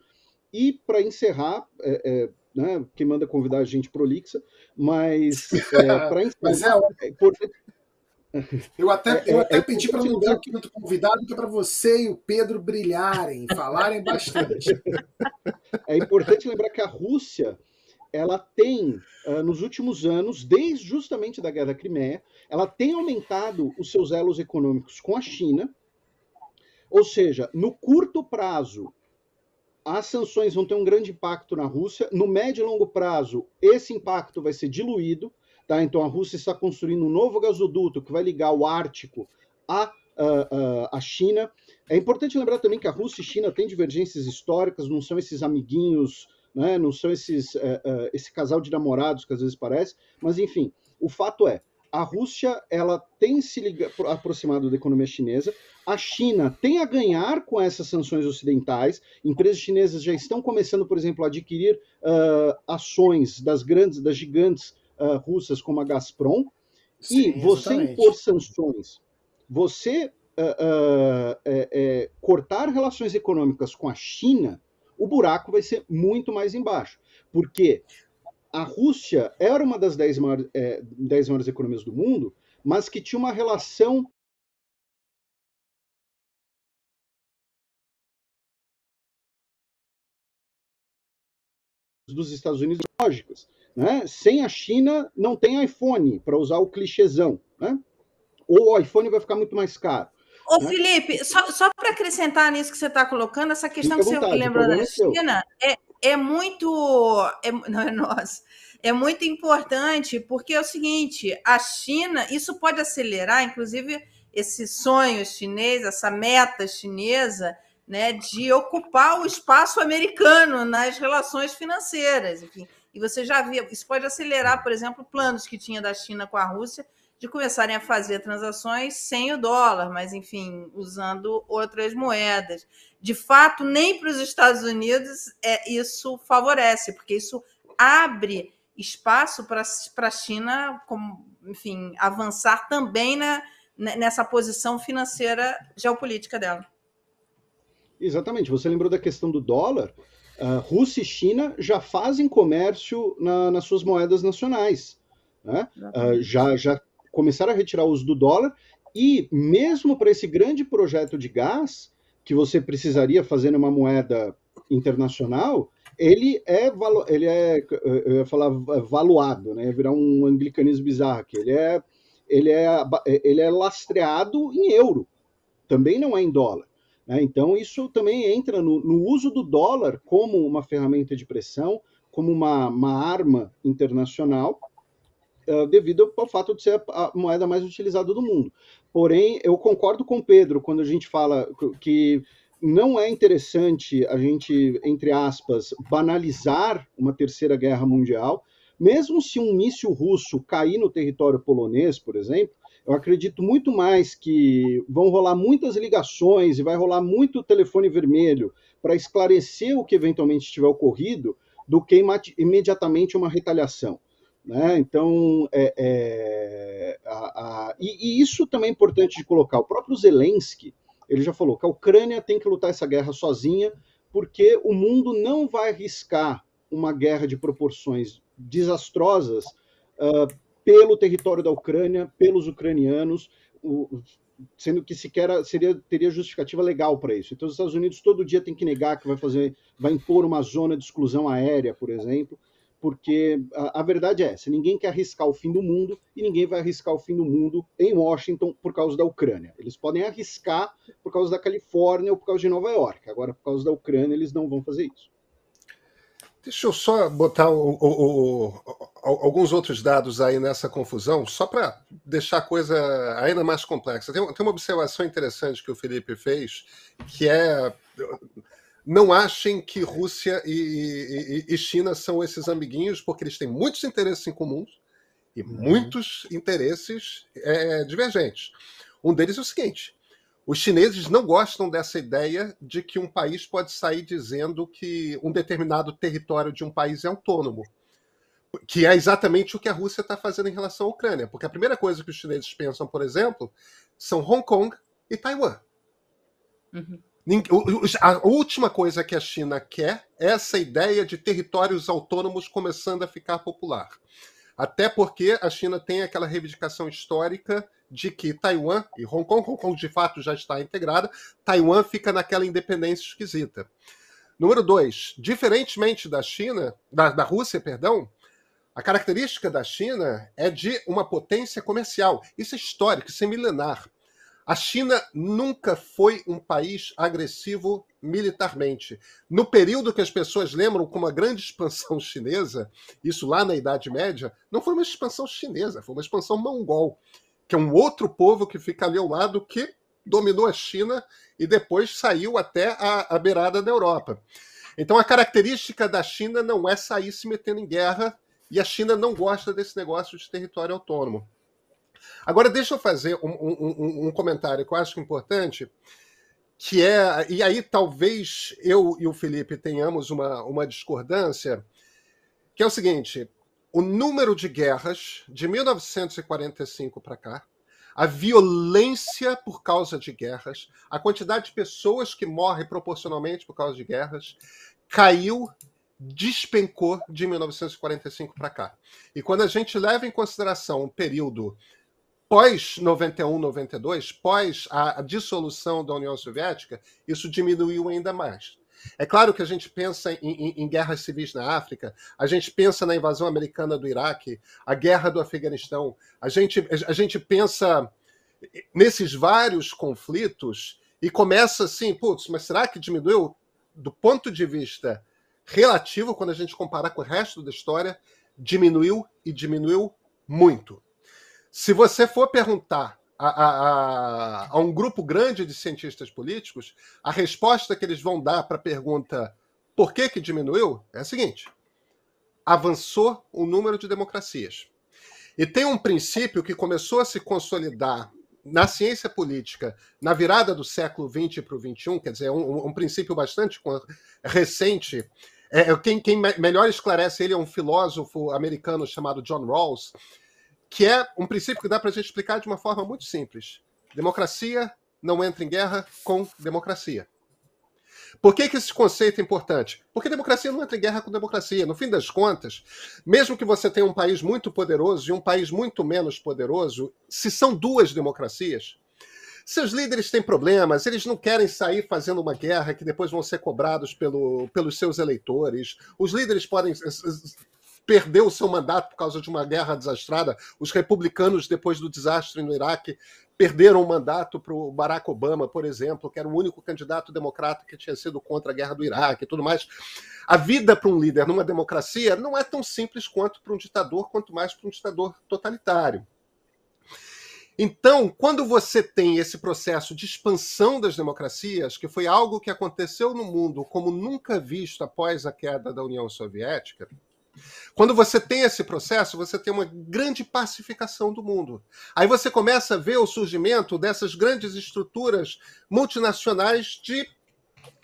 E, para encerrar, é, é, né, quem manda convidar a gente prolixa, mas é, para encerrar, mas é, é importante eu até, eu é, até é, pedi para não dar aqui outro convidado, que é para você e o Pedro brilharem, falarem bastante. É importante lembrar que a Rússia ela tem, uh, nos últimos anos, desde justamente da Guerra da Crimeia, ela tem aumentado os seus elos econômicos com a China. Ou seja, no curto prazo, as sanções vão ter um grande impacto na Rússia. No médio e longo prazo, esse impacto vai ser diluído. Tá? Então a Rússia está construindo um novo gasoduto que vai ligar o Ártico à, à, à China. É importante lembrar também que a Rússia e China têm divergências históricas, não são esses amiguinhos, né? não são esses, uh, uh, esse casal de namorados que às vezes parece, mas enfim, o fato é, a Rússia ela tem se aproximado da economia chinesa, a China tem a ganhar com essas sanções ocidentais, empresas chinesas já estão começando, por exemplo, a adquirir uh, ações das grandes, das gigantes uh, russas como a Gazprom, Sim, e você exatamente. impor sanções, você uh, é, é, cortar relações econômicas com a China, o buraco vai ser muito mais embaixo. Porque a Rússia era uma das dez maiores, é, dez maiores economias do mundo, mas que tinha uma relação dos Estados Unidos lógicas. Né? Sem a China, não tem iPhone, para usar o clichêzão. Né? Ou o iPhone vai ficar muito mais caro. Ô, né? Felipe, só, só para acrescentar nisso que você está colocando, essa questão Fique que vontade, você lembrou da é China é, é muito. É, não é nossa. É muito importante, porque é o seguinte: a China, isso pode acelerar, inclusive, esse sonho chinês, essa meta chinesa, né, de ocupar o espaço americano nas relações financeiras. Enfim, e você já via, isso pode acelerar, por exemplo, planos que tinha da China com a Rússia de começarem a fazer transações sem o dólar, mas enfim, usando outras moedas. De fato, nem para os Estados Unidos é, isso favorece, porque isso abre espaço para a China, como, enfim, avançar também na, nessa posição financeira geopolítica dela. Exatamente. Você lembrou da questão do dólar? Uh, Rússia e China já fazem comércio na, nas suas moedas nacionais. Né? Uh, já, já começaram a retirar o uso do dólar e mesmo para esse grande projeto de gás que você precisaria fazer numa moeda internacional, ele é, ele é eu ia falar valuado, né? Ia virar um anglicanismo bizarro aqui. Ele é, ele é, ele é lastreado em euro, também não é em dólar. Né? Então, isso também entra no, no, uso do dólar como uma ferramenta de pressão, como uma, uma arma internacional, uh, devido ao fato de ser a, a, moeda mais utilizada do mundo. Porém, eu concordo com o Pedro quando a gente fala que não é interessante a gente, entre aspas, banalizar uma terceira guerra mundial, mesmo se um míssil russo cair no território polonês, por exemplo, eu acredito muito mais que vão rolar muitas ligações e vai rolar muito telefone vermelho para esclarecer o que eventualmente tiver ocorrido do que imediatamente uma retaliação. Né? Então, é, é, a, a, e, e, isso também é importante de colocar. O próprio Zelensky, ele já falou que a Ucrânia tem que lutar essa guerra sozinha, porque o mundo não vai arriscar uma guerra de proporções desastrosas uh, pelo território da Ucrânia, pelos ucranianos, o, sendo que sequer seria, teria justificativa legal para isso. Então, os Estados Unidos todo dia tem que negar que vai fazer, vai impor uma zona de exclusão aérea, por exemplo, porque a, a, verdade é essa: ninguém quer arriscar o fim do mundo e ninguém vai arriscar o fim do mundo em Washington por causa da Ucrânia. Eles podem arriscar por causa da Califórnia ou por causa de Nova York. Agora, por causa da Ucrânia, eles não vão fazer isso. Deixa eu só botar o, o, o, alguns outros dados aí nessa confusão, só para deixar a coisa ainda mais complexa. Tem, tem, uma observação interessante que o Felipe fez, que é não achem que Rússia e, e, e China são esses amiguinhos, porque eles têm muitos interesses em comuns e uhum. muitos interesses é, divergentes. Um deles é o seguinte: os chineses não gostam dessa ideia de que um país pode sair dizendo que um determinado território de um país é autônomo, que é exatamente o que a Rússia está fazendo em relação à Ucrânia. Porque a primeira coisa que os chineses pensam, por exemplo, são Hong Kong e Taiwan. Uhum. A última coisa que a China quer é essa ideia de territórios autônomos começando a ficar popular. Até porque a China tem aquela reivindicação histórica de que Taiwan e Hong Kong, Hong Kong de fato já está integrada, Taiwan fica naquela independência esquisita. Número dois, diferentemente da China, da, da Rússia, perdão, a característica da China é de uma potência comercial. Isso é histórico, isso é milenar. A China nunca foi um país agressivo militarmente. No período que as pessoas lembram como a grande expansão chinesa, isso lá na Idade Média, não foi uma expansão chinesa, foi uma expansão mongol que é um outro povo que fica ali ao lado que dominou a China e depois saiu até a, a beirada da Europa. Então a característica da China não é sair se metendo em guerra e a China não gosta desse negócio de território autônomo. Agora deixa eu fazer um, um, um comentário que eu acho importante, que é e aí talvez eu e o Felipe tenhamos uma, uma discordância, que é o seguinte: o número de guerras de 1945 para cá, a violência por causa de guerras, a quantidade de pessoas que morrem proporcionalmente por causa de guerras, caiu, despencou de 1945 para cá. E quando a gente leva em consideração o período pós 91, 92, pós a dissolução da União Soviética, isso diminuiu ainda mais. É claro que a gente pensa em, em, em, guerras civis na África, a gente pensa na invasão americana do Iraque, a guerra do Afeganistão, a gente, a gente pensa nesses vários conflitos e começa assim, putz, mas será que diminuiu do ponto de vista relativo, quando a gente compara com o resto da história, diminuiu e diminuiu muito. Se você for perguntar a, a, a, um grupo grande de cientistas políticos, a resposta que eles vão dar para a pergunta por que, que diminuiu é a seguinte: avançou o número de democracias. E tem um princípio que começou a se consolidar na ciência política na virada do século XX para o XXI, quer dizer, um, um princípio bastante recente. É, quem, quem melhor esclarece ele é um filósofo americano chamado John Rawls, que é um princípio que dá para a gente explicar de uma forma muito simples. Democracia não entra em guerra com democracia. Por que, que esse conceito é importante? Porque democracia não entra em guerra com democracia. No fim das contas, mesmo que você tenha um país muito poderoso e um país muito menos poderoso, se são duas democracias, seus líderes têm problemas, eles não querem sair fazendo uma guerra que depois vão ser cobrados pelo, pelos seus eleitores. Os líderes podem perdeu o seu mandato por causa de uma guerra desastrada. Os republicanos, depois do desastre no Iraque, perderam o mandato para o Barack Obama, por exemplo, que era o único candidato democrata que tinha sido contra a guerra do Iraque e tudo mais. A vida para um líder numa democracia não é tão simples quanto para um ditador, quanto mais para um ditador totalitário. Então, quando você tem esse processo de expansão das democracias, que foi algo que aconteceu no mundo como nunca visto após a queda da União Soviética, quando você tem esse processo, você tem uma grande pacificação do mundo. Aí você começa a ver o surgimento dessas grandes estruturas multinacionais de,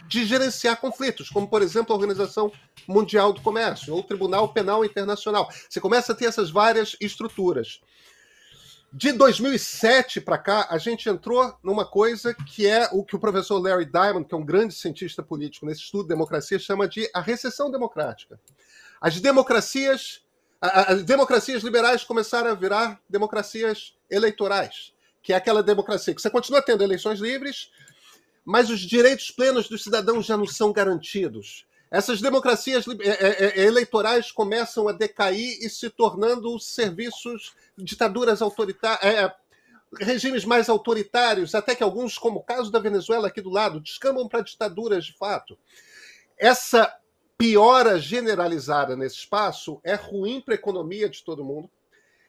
de gerenciar conflitos, como, por exemplo, a Organização Mundial do Comércio ou o Tribunal Penal Internacional. Você começa a ter essas várias estruturas. De 2007 para cá, a gente entrou numa coisa que é o que o professor Larry Diamond, que é um grande cientista político nesse estudo de democracia, chama de a recessão democrática. As democracias, as democracias liberais começaram a virar democracias eleitorais, que é aquela democracia que você continua tendo eleições livres, mas os direitos plenos dos cidadãos já não são garantidos. essas democracias eleitorais começam a decair e se tornando serviços, ditaduras autoritárias, regimes mais autoritários, até que alguns, como o caso da Venezuela aqui do lado, descambam para ditaduras de fato. Essa piora generalizada nesse espaço é ruim para a economia de todo mundo,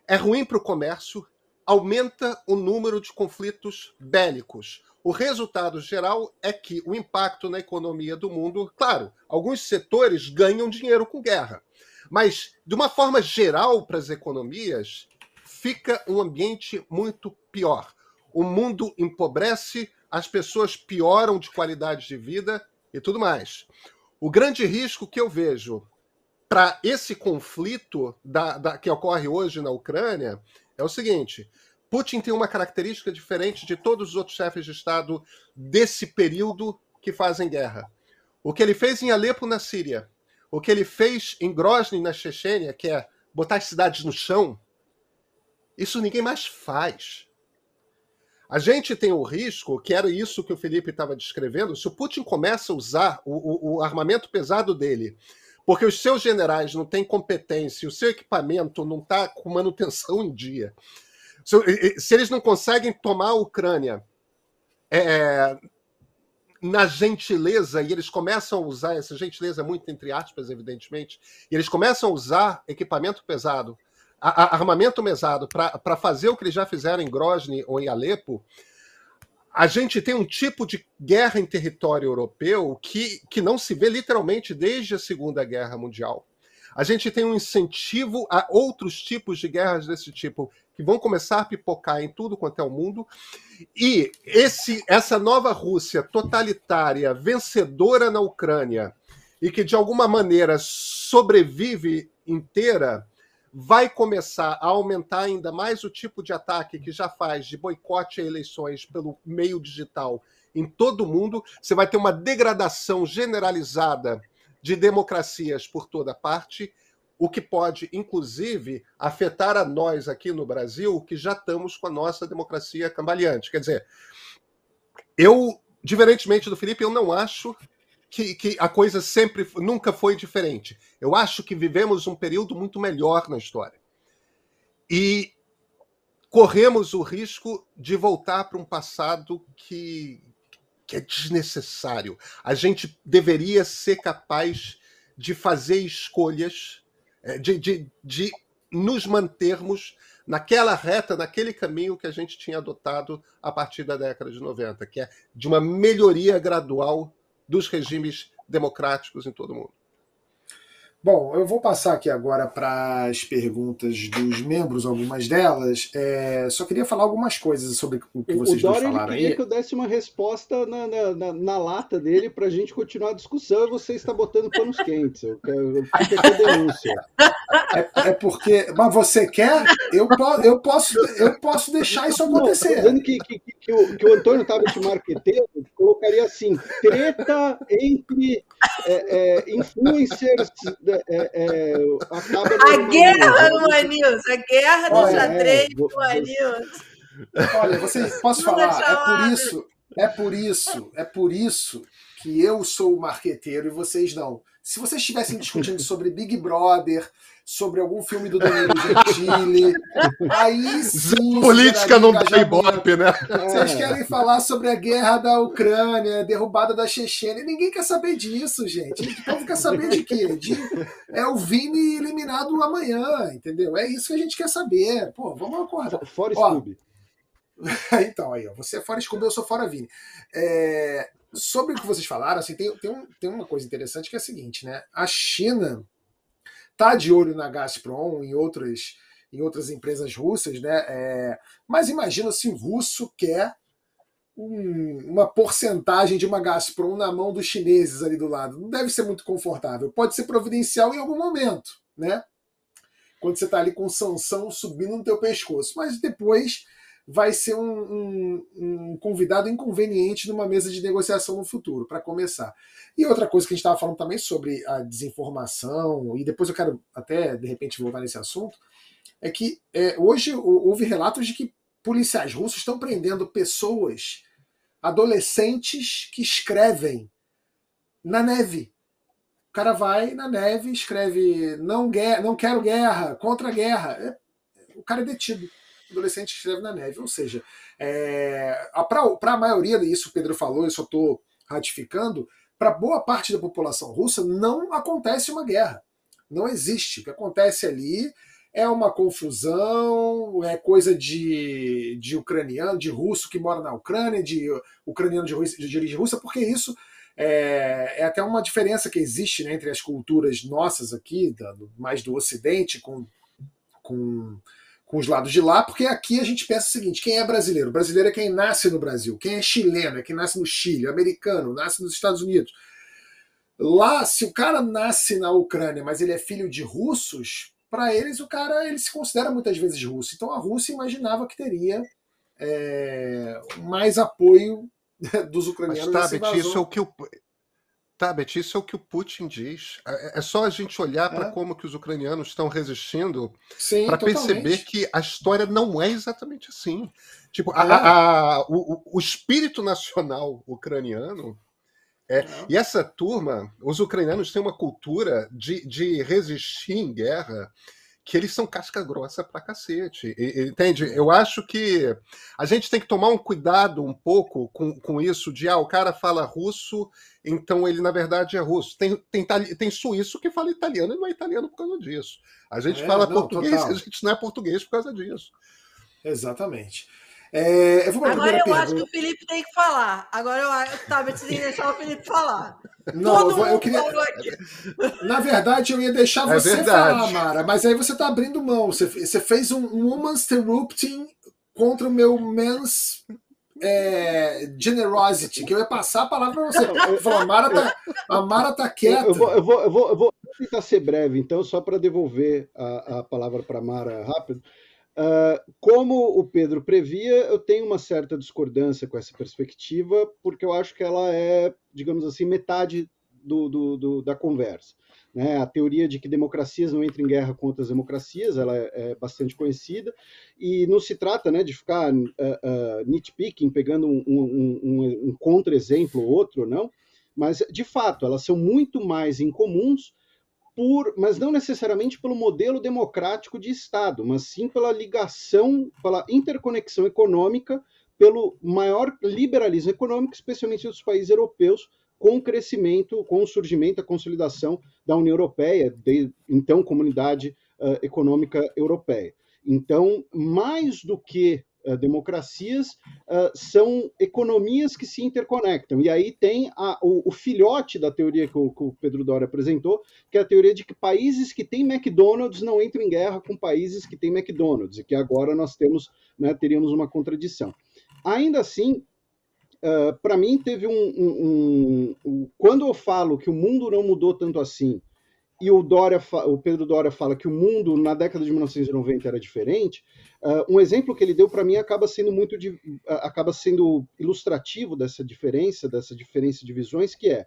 é ruim para o comércio, aumenta o número de conflitos bélicos. O resultado geral é que o impacto na economia do mundo, claro, alguns setores ganham dinheiro com guerra, mas de uma forma geral para as economias, fica um ambiente muito pior. O mundo empobrece, as pessoas pioram de qualidade de vida e tudo mais. O grande risco que eu vejo para esse conflito da, da, que ocorre hoje na Ucrânia é o seguinte: Putin tem uma característica diferente de todos os outros chefes de Estado desse período que fazem guerra. O que ele fez em Alepo, na Síria, o que ele fez em Grozny, na Chechênia, que é botar as cidades no chão, isso ninguém mais faz. A gente tem o risco, que era isso que o Felipe estava descrevendo, se o Putin começa a usar o, o, o armamento pesado dele, porque os seus generais não têm competência, o seu equipamento não está com manutenção em dia, se, se, eles não conseguem tomar a Ucrânia é, na gentileza, e eles começam a usar essa gentileza, muito entre aspas, evidentemente, e eles começam a usar equipamento pesado armamento mesado para fazer o que eles já fizeram em Grozny ou em Alepo, a gente tem um tipo de guerra em território europeu que, que não se vê literalmente desde a Segunda Guerra Mundial. A gente tem um incentivo a outros tipos de guerras desse tipo que vão começar a pipocar em tudo quanto é o mundo. E esse, essa nova Rússia totalitária, vencedora na Ucrânia, e que de alguma maneira sobrevive inteira, vai começar a aumentar ainda mais o tipo de ataque que já faz de boicote a eleições pelo meio digital em todo o mundo. Você vai ter uma degradação generalizada de democracias por toda parte, o que pode, inclusive, afetar a nós aqui no Brasil, que já estamos com a nossa democracia cambaleante. Quer dizer, eu, diferentemente do Felipe, eu não acho que, que, a coisa sempre, nunca foi diferente. Eu acho que vivemos um período muito melhor na história. E corremos o risco de voltar para um passado que, que é desnecessário. A gente deveria ser capaz de fazer escolhas, é, de, de, de nos mantermos naquela reta, naquele caminho que a gente tinha adotado a partir da década de 90, que é de uma melhoria gradual dos regimes democráticos em todo o mundo. Bom, eu vou passar aqui agora para as perguntas dos membros, algumas delas. É, só queria falar algumas coisas sobre o que vocês o Dória, falaram ele queria que eu desse uma resposta na, na, na, na lata dele para a gente continuar a discussão e você está botando panos quentes. Eu quero a denúncia. É, é, porque. Mas você quer? Eu, po, eu, posso, eu posso deixar isso acontecer. Não, dizendo que, que, que, o, que o Antônio Tabet Marqueteiro colocaria assim: treta entre é, é, influencers é, é, acaba a guerra no News, a guerra do xadrez é, News. Olha, vocês posso falar, é por isso, é por isso, é por isso que eu sou o marqueteiro e vocês não. Se vocês estivessem discutindo sobre Big Brother, sobre algum filme do Danilo Gentili. Aí sim. Política não dá ibope, né? Vocês querem falar sobre a guerra da Ucrânia, derrubada da Chechênia. Ninguém quer saber disso, gente. O povo quer saber de quê? De, é o Vini eliminado amanhã, entendeu? É isso que a gente quer saber. Pô, vamos acordar. Fora Scooby. então, aí, ó, você é fora Scooby, eu sou fora Vini. É, sobre o que vocês falaram, assim, tem, tem, um, tem uma coisa interessante que é a seguinte, né? A China está de olho na Gazprom em outras, em outras empresas russas, né? É, mas imagina se o russo quer um, uma porcentagem de uma Gazprom na mão dos chineses ali do lado. Não deve ser muito confortável. Pode ser providencial em algum momento, né? Quando você está ali com sanção subindo no teu pescoço. Mas depois vai ser um, um, um, convidado inconveniente numa mesa de negociação no futuro, para começar. E outra coisa que a gente estava falando também sobre a desinformação, e depois eu quero até de repente voltar nesse assunto, é que é, hoje houve relatos de que policiais russos estão prendendo pessoas, adolescentes que escrevem na neve. cara vai na neve, escreve não, guerra, não quero guerra, contra a guerra. É, o cara é detido. Adolescente escreve na neve. Ou seja, é, para a maioria disso o Pedro falou, eu só estou ratificando, para boa parte da população russa não acontece uma guerra. Não existe. O que acontece ali é uma confusão, é coisa de, de ucraniano, de russo que mora na Ucrânia, de ucraniano de, de origem russa, porque isso é, é, até uma diferença que existe né, entre as culturas nossas aqui, da, mais do Ocidente, com, com, com os lados de lá, porque aqui a gente pensa o seguinte: quem é brasileiro? O brasileiro é quem nasce no Brasil, quem é chileno é quem nasce no Chile, americano, nasce nos Estados Unidos. Lá, se o cara nasce na Ucrânia, mas ele é filho de russos, para eles o cara ele se considera muitas vezes russo. Então a Rússia imaginava que teria é, mais apoio dos ucranianos. Mas, Tabet, isso é o que o Tabet, isso é o que o Putin diz. É, é só a gente olhar para é. como que os ucranianos estão resistindo para perceber que a história não é exatamente assim. Tipo, a, é. a, o, o espírito nacional ucraniano é, e essa turma, os ucranianos têm uma cultura de, de resistir em guerra que eles são casca grossa pra cacete. E, entende? Eu acho que a gente tem que tomar um cuidado um pouco com, com isso de, ah, o cara fala russo, então ele na verdade é russo. Tem, tem, tem suíço que fala italiano e não é italiano por causa disso. A gente é, fala não, português total. a gente não é português por causa disso. Exatamente. É, eu Agora eu pergunta. acho que o Felipe tem que falar. Agora eu tá, tem que deixar o Felipe falar. Não, eu, vou, eu, queria. Na verdade, eu ia deixar é você verdade. falar, Mara, mas aí você tá abrindo mão. Você, você fez um woman's interrupting contra o meu men's é, generosity, que eu ia passar a palavra para você. Eu falar, a, Mara tá, a Mara tá quieta. Eu vou, eu vou, eu vou, eu vou tentar ser breve, então, só para devolver a, a palavra para a Mara rápido. Uh, como o Pedro previa, eu tenho uma certa discordância com essa perspectiva, porque eu acho que ela é, digamos assim, metade do, do, do, da conversa. Né? A teoria de que democracias não entram em guerra com outras democracias, ela é, é bastante conhecida, e não se trata né, de ficar uh, uh, nitpicking, pegando um, um, um, um contra-exemplo ou outro, não, mas, de fato, elas são muito mais incomuns por, mas não necessariamente pelo modelo democrático de Estado, mas sim pela ligação, pela interconexão econômica, pelo maior liberalismo econômico, especialmente nos países europeus, com o crescimento, com o surgimento, a consolidação da União Europeia, de, então Comunidade uh, Econômica Europeia. Então, mais do que democracias, uh, são economias que se interconectam. E aí tem a, o, o, filhote da teoria que o, que o, Pedro Doria apresentou, que é a teoria de que países que têm McDonald's não entram em guerra com países que têm McDonald's, e que agora nós temos, né, teríamos uma contradição. Ainda assim, Uh, para mim teve um, um, um, um, Quando eu falo que o mundo não mudou tanto assim, e o, Dória, o Pedro Dória fala que o mundo na década de 1990 era diferente, uh, um exemplo que ele deu para mim acaba sendo muito de, uh, acaba sendo ilustrativo dessa diferença, dessa diferença de visões, que é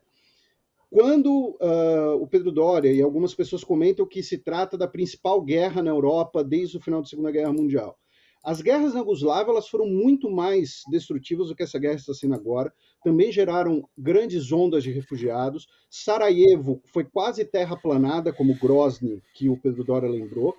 quando uh, o Pedro Dória e algumas pessoas comentam que se trata da principal guerra na Europa desde o final da Segunda Guerra Mundial. As guerras na Yugoslávia elas foram muito mais destrutivas do que essa guerra está sendo agora. Também geraram grandes ondas de refugiados. Sarajevo foi quase terraplanada, como Grozny, que o Pedro Dória lembrou.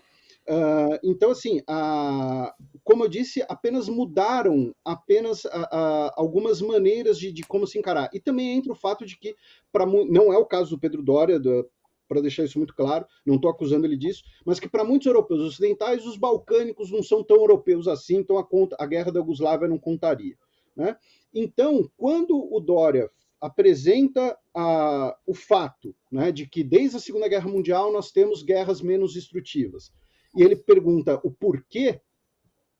Uh, então, assim, uh, como eu disse, apenas mudaram apenas uh, algumas maneiras de, de, como se encarar. E também entra o fato de que, pra, não é o caso do Pedro Dória, do, para deixar isso muito claro, não estou acusando ele disso, mas que para muitos europeus ocidentais, os balcânicos não são tão europeus assim, então a, conta, a guerra da Yugoslávia não contaria. Né? Então, quando o Dória apresenta a, o fato né, de que desde a Segunda Guerra Mundial nós temos guerras menos destrutivas, e ele pergunta o porquê,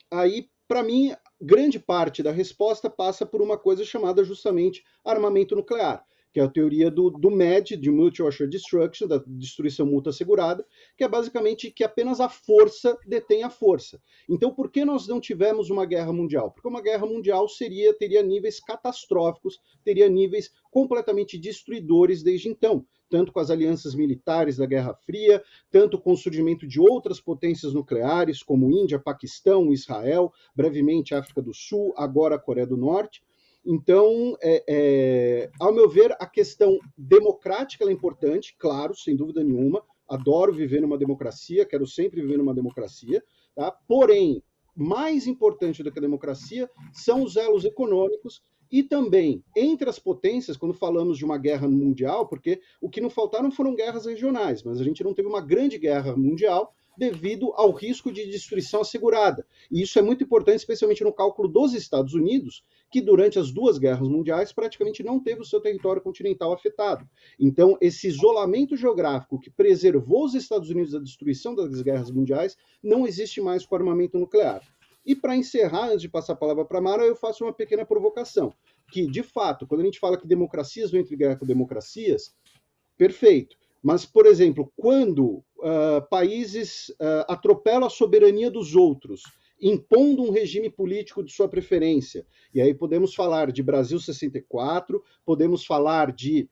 aí, para mim, grande parte da resposta passa por uma coisa chamada justamente armamento nuclear que é a teoria do, do MED, de Mutual Assured Destruction, da destruição mútua assegurada, que é basicamente que apenas a força detém a força. Então, por que nós não tivemos uma guerra mundial? Porque uma guerra mundial seria teria níveis catastróficos, teria níveis completamente destruidores desde então, tanto com as alianças militares da Guerra Fria, tanto com o surgimento de outras potências nucleares, como Índia, Paquistão, Israel, brevemente África do Sul, agora Coreia do Norte. Então, é, é, ao meu ver, a questão democrática é importante, claro, sem dúvida nenhuma. Adoro viver numa democracia, quero sempre viver numa democracia, tá? Porém, mais importante do que a democracia são os elos econômicos e também entre as potências, quando falamos de uma guerra mundial, porque o que não faltaram foram guerras regionais, mas a gente não teve uma grande guerra mundial devido ao risco de destruição assegurada. E isso é muito importante, especialmente no cálculo dos Estados Unidos, que durante as duas guerras mundiais praticamente não teve o seu território continental afetado. Então, esse isolamento geográfico que preservou os Estados Unidos da destruição das guerras mundiais não existe mais com armamento nuclear. E para encerrar, antes de passar a palavra para Mara, eu faço uma pequena provocação. Que, de fato, quando a gente fala que democracias não entram em guerra com democracias, perfeito. Mas, por exemplo, quando uh, países uh, atropelam a soberania dos outros, impondo um regime político de sua preferência, e aí podemos falar de Brasil 64, podemos falar de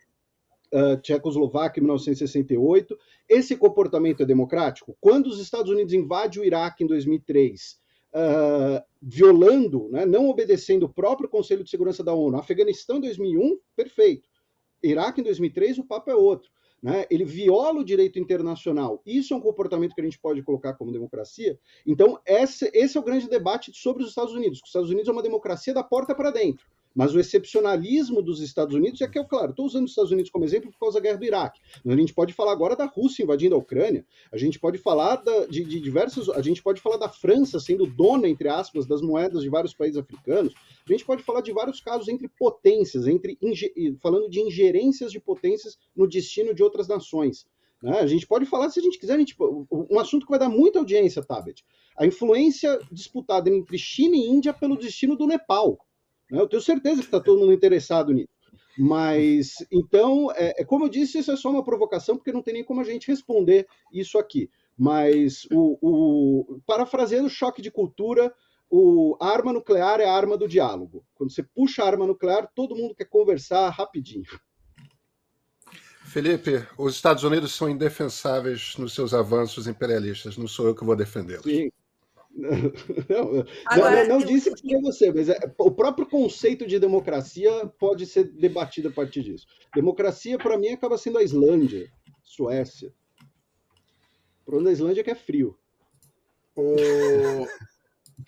uh, Tchecoslováquia em 1968, esse comportamento é democrático? Quando os Estados Unidos invadem o Iraque em 2003 uh, violando, né, não obedecendo o próprio Conselho de Segurança da ONU. Afeganistão em 2001, perfeito. Iraque em 2003, o papo é outro. Né? Ele viola o direito internacional. Isso é um comportamento que a gente pode colocar como democracia. Então, esse, esse é o grande debate sobre os Estados Unidos. Os Estados Unidos é uma democracia da porta para dentro. Mas o excepcionalismo dos Estados Unidos é que, eu, claro, estou usando os Estados Unidos como exemplo por causa da guerra do Iraque. Mas a gente pode falar agora da Rússia invadindo a Ucrânia, a gente pode falar da, de, de. A gente pode falar da França sendo dona, entre aspas, das moedas de vários países africanos. A gente pode falar de vários casos entre potências, entre falando de ingerências de potências no destino de outras nações. Né? A gente pode falar, se a gente quiser, a gente, um assunto que vai dar muita audiência, Tabet. A influência disputada entre China e Índia pelo destino do Nepal. Eu tenho certeza que está todo mundo interessado nisso. Mas, então, é, é, como eu disse, isso é só uma provocação, porque não tem nem como a gente responder isso aqui. Mas, o, o parafraseando o choque de cultura, o, a arma nuclear é a arma do diálogo. Quando você puxa a arma nuclear, todo mundo quer conversar rapidinho. Felipe, os Estados Unidos são indefensáveis nos seus avanços imperialistas, não sou eu que vou defendê-los. Sim, não, Agora, não, não disse que é você, mas é, o próprio conceito de democracia pode ser debatido a partir disso. Democracia, para mim, acaba sendo a Islândia, Suécia. O problema da Islândia é que é frio. O...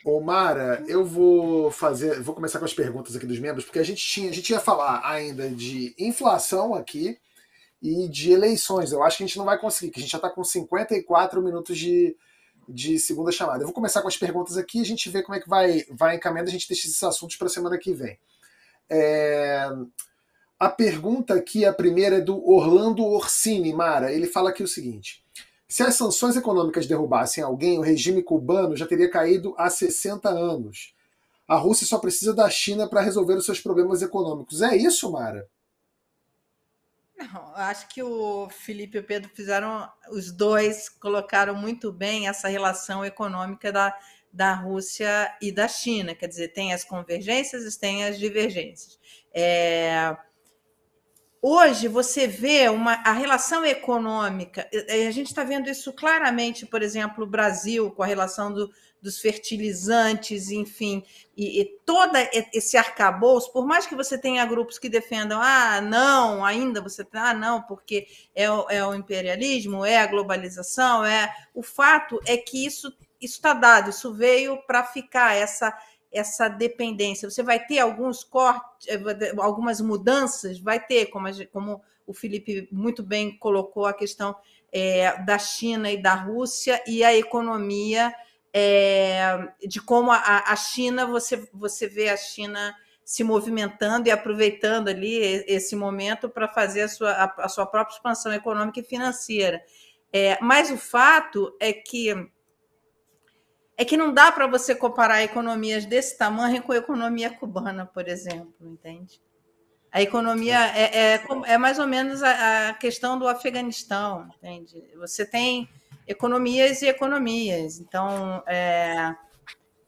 Ô, Mara, eu vou fazer, vou começar com as perguntas aqui dos membros, porque a gente tinha, a gente ia falar ainda de inflação aqui e de eleições. Eu acho que a gente não vai conseguir, que a gente já está com 54 minutos de, de segunda chamada. Eu vou começar com as perguntas aqui, a gente vê como é que vai, vai encaminhando, a gente deixa esses assuntos para a semana que vem. É... A pergunta aqui, a primeira, é do Orlando Orsini, Mara. Ele fala aqui o seguinte: se as sanções econômicas derrubassem alguém, o regime cubano já teria caído há 60 anos. A Rússia só precisa da China para resolver os seus problemas econômicos. É isso, Mara? Não, acho que o Felipe e o Pedro fizeram, os dois colocaram muito bem essa relação econômica da, da Rússia e da China. Quer dizer, tem as convergências e tem as divergências. É, hoje você vê uma, a relação econômica, a gente está vendo isso claramente, por exemplo, o Brasil, com a relação do, dos fertilizantes, enfim, e, e todo esse arcabouço, por mais que você tenha grupos que defendam, ah, não, ainda você ah, não, porque é o, é o imperialismo, é a globalização, é o fato é que isso está dado, isso veio para ficar essa essa dependência. Você vai ter alguns cortes, eh, algumas mudanças, vai ter, como, como o Felipe muito bem colocou a questão é, da China e da Rússia e a economia é, de como a, a China, você, você vê a China se movimentando e aproveitando ali esse momento para fazer a sua, a, a, sua própria expansão econômica e financeira. É, mas o fato é que é que não dá para você comparar economias desse tamanho com a economia cubana, por exemplo, entende? A economia é, é, é mais ou menos a, a questão do Afeganistão, entende? Você tem economias e economias. Então, é,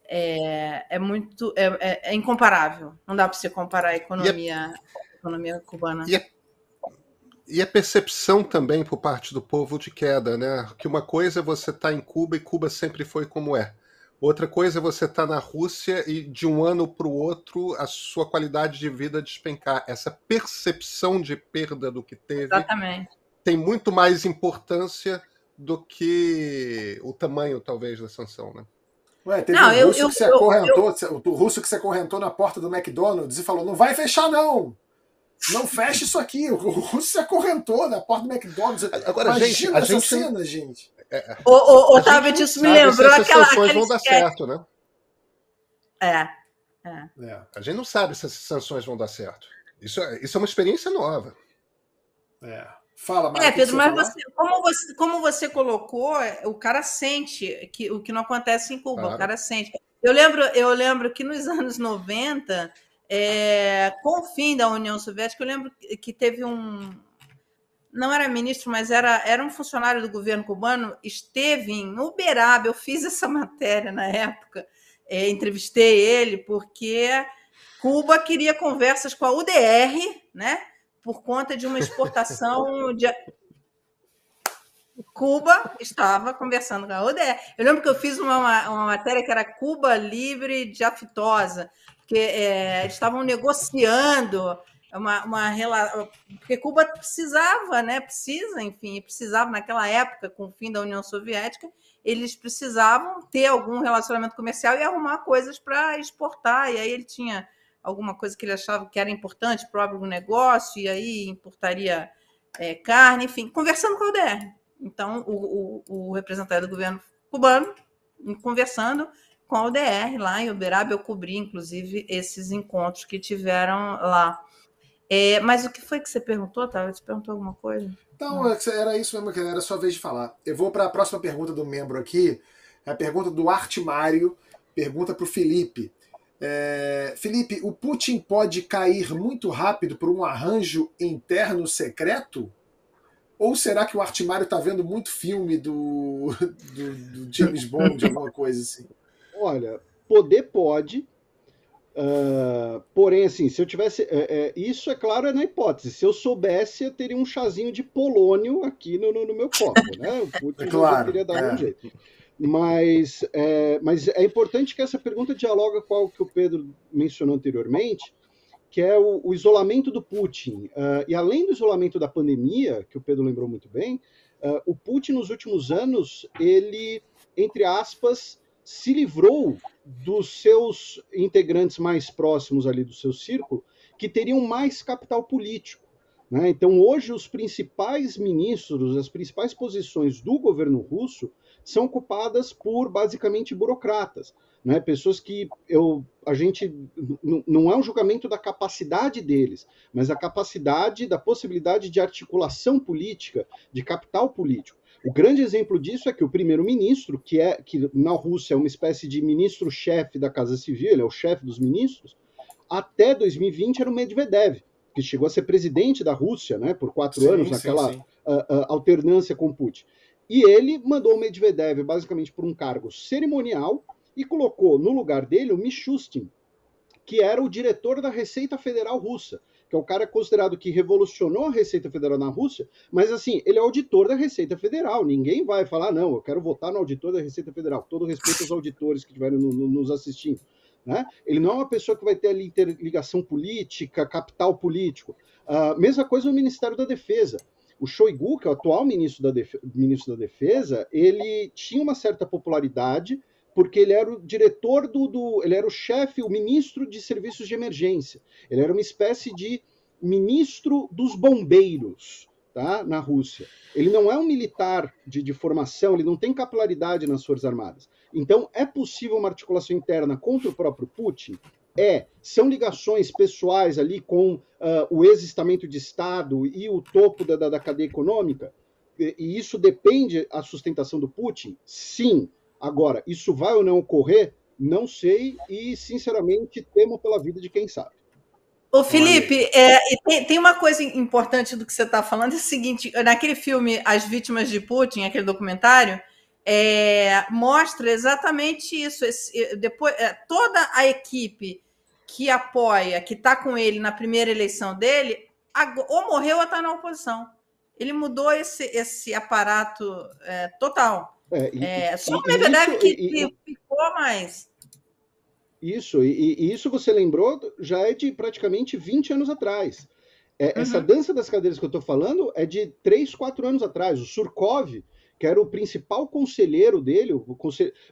é, é muito. É, é, é incomparável. Não dá para você comparar a economia, a economia cubana. E a, e a, percepção também por parte do povo de queda, né? Que uma coisa é você estar tá em Cuba e Cuba sempre foi como é. Outra coisa é você estar tá na Rússia e de um ano para o outro a sua qualidade de vida despencar. Essa percepção de perda do que teve Exatamente. tem muito mais importância do que o tamanho, talvez, da sanção, né? Ué, teve não, um eu, russo eu, que se acorrentou, eu, o russo que se acorrentou na porta do McDonald's e falou: não vai fechar, não! Não fecha isso aqui. O russo se acorrentou na porta do McDonald's. Agora, Imagina gente, a essa gente, cena, gente. É, é. o, o, Otávio, isso me lembrou se aquela. sanções vão dar certo, né? É, é. é. A gente não sabe se essas sanções vão dar certo. Isso é, isso é uma experiência nova. É. Fala, Mara, É, Pedro, mas você, como, você, como você colocou, o cara sente que o que não acontece em Cuba, claro. o cara sente. Eu lembro, eu lembro que nos anos 90, é, com o fim da União Soviética, eu lembro que teve um, não era ministro, mas era, era um funcionário do governo cubano, esteve em Uberaba. Eu fiz essa matéria na época, é, entrevistei ele, porque Cuba queria conversas com a UDR, né? Por conta de uma exportação de. Cuba estava conversando com a UDR. Eu lembro que eu fiz uma, uma matéria que era Cuba livre de aftosa, porque é, estavam negociando uma, uma relação. Porque Cuba precisava, né? Precisa, enfim, precisava naquela época, com o fim da União Soviética, eles precisavam ter algum relacionamento comercial e arrumar coisas para exportar. E aí ele tinha alguma coisa que ele achava que era importante para o negócio, e aí importaria é, carne, enfim, conversando com a UDR. Então, o, o, o representante do governo cubano conversando com a UDR lá em Uberaba, eu cobri, inclusive, esses encontros que tiveram lá. É, mas o que foi que você perguntou, tá? Você perguntou alguma coisa? Então, era isso mesmo, que era a sua vez de falar. Eu vou para a próxima pergunta do membro aqui. É a pergunta do Artimário, pergunta para o Felipe. É, Felipe, o Putin pode cair muito rápido por um arranjo interno secreto? Ou será que o Artimário está vendo muito filme do, do, do James Bond, alguma coisa assim? Olha, poder pode, Uh, porém, assim, se eu tivesse. É, é, isso, é claro, é na hipótese. Se eu soubesse, eu teria um chazinho de polônio aqui no, no, no meu copo, né? O Putin é claro, queria dar é. um jeito. Mas é, mas é importante que essa pergunta dialoga com o que o Pedro mencionou anteriormente, que é o, o isolamento do Putin. Uh, e além do isolamento da pandemia, que o Pedro lembrou muito bem, uh, o Putin, nos últimos anos, ele, entre aspas, se livrou dos seus integrantes mais próximos ali do seu círculo, que teriam mais capital político. Né? Então, hoje, os principais ministros, as principais posições do governo russo são ocupadas por basicamente burocratas, né? pessoas que eu, a gente não é um julgamento da capacidade deles, mas da capacidade, da possibilidade de articulação política, de capital político. O grande exemplo disso é que o primeiro-ministro, que é que na Rússia é uma espécie de ministro-chefe da Casa Civil, ele é o chefe dos ministros, até 2020 era o Medvedev, que chegou a ser presidente da Rússia, né, por quatro sim, anos, naquela sim, sim. Uh, uh, alternância com Putin. E ele mandou o Medvedev basicamente por um cargo cerimonial e colocou no lugar dele o Mishustin, que era o diretor da Receita Federal Russa que é o cara considerado que revolucionou a Receita Federal na Rússia, mas assim, ele é auditor da Receita Federal. Ninguém vai falar, não, eu quero votar no auditor da Receita Federal. Todo respeito aos auditores que estiverem no, no, nos assistindo. Né? Ele não é uma pessoa que vai ter ali política, capital político. Uh, mesma coisa no Ministério da Defesa. O Shoigu, que é o atual ministro da, ministro da Defesa, ele tinha uma certa popularidade, porque ele era o diretor do, do, ele era o chefe, o ministro de serviços de emergência. Ele era uma espécie de ministro dos bombeiros, tá? Na Rússia. Ele não é um militar de, de formação, ele não tem capilaridade nas forças armadas. Então, é possível uma articulação interna contra o próprio Putin? É. São ligações pessoais ali com uh, o existamento de Estado e o topo da, da, da cadeia econômica? E, e isso depende da sustentação do Putin? Sim. Agora, isso vai ou não ocorrer? Não sei e, sinceramente, temo pela vida de quem sabe. Ô, Felipe, é, tem, tem, uma coisa importante do que você está falando, é o seguinte, naquele filme As Vítimas de Putin, aquele documentário, é, mostra exatamente isso. Esse, depois, é, toda a equipe que apoia, que está com ele na primeira eleição dele, ou morreu ou está na oposição. Ele mudou esse, esse aparato é, total. É, e, é, só o Medvedev que, ficou ficou mais. Isso, e, e, isso você lembrou já é de praticamente 20 anos atrás. É, uhum. Essa dança das cadeiras que eu estou falando é de 3, 4 anos atrás. O Surkov, que era o principal conselheiro dele, o,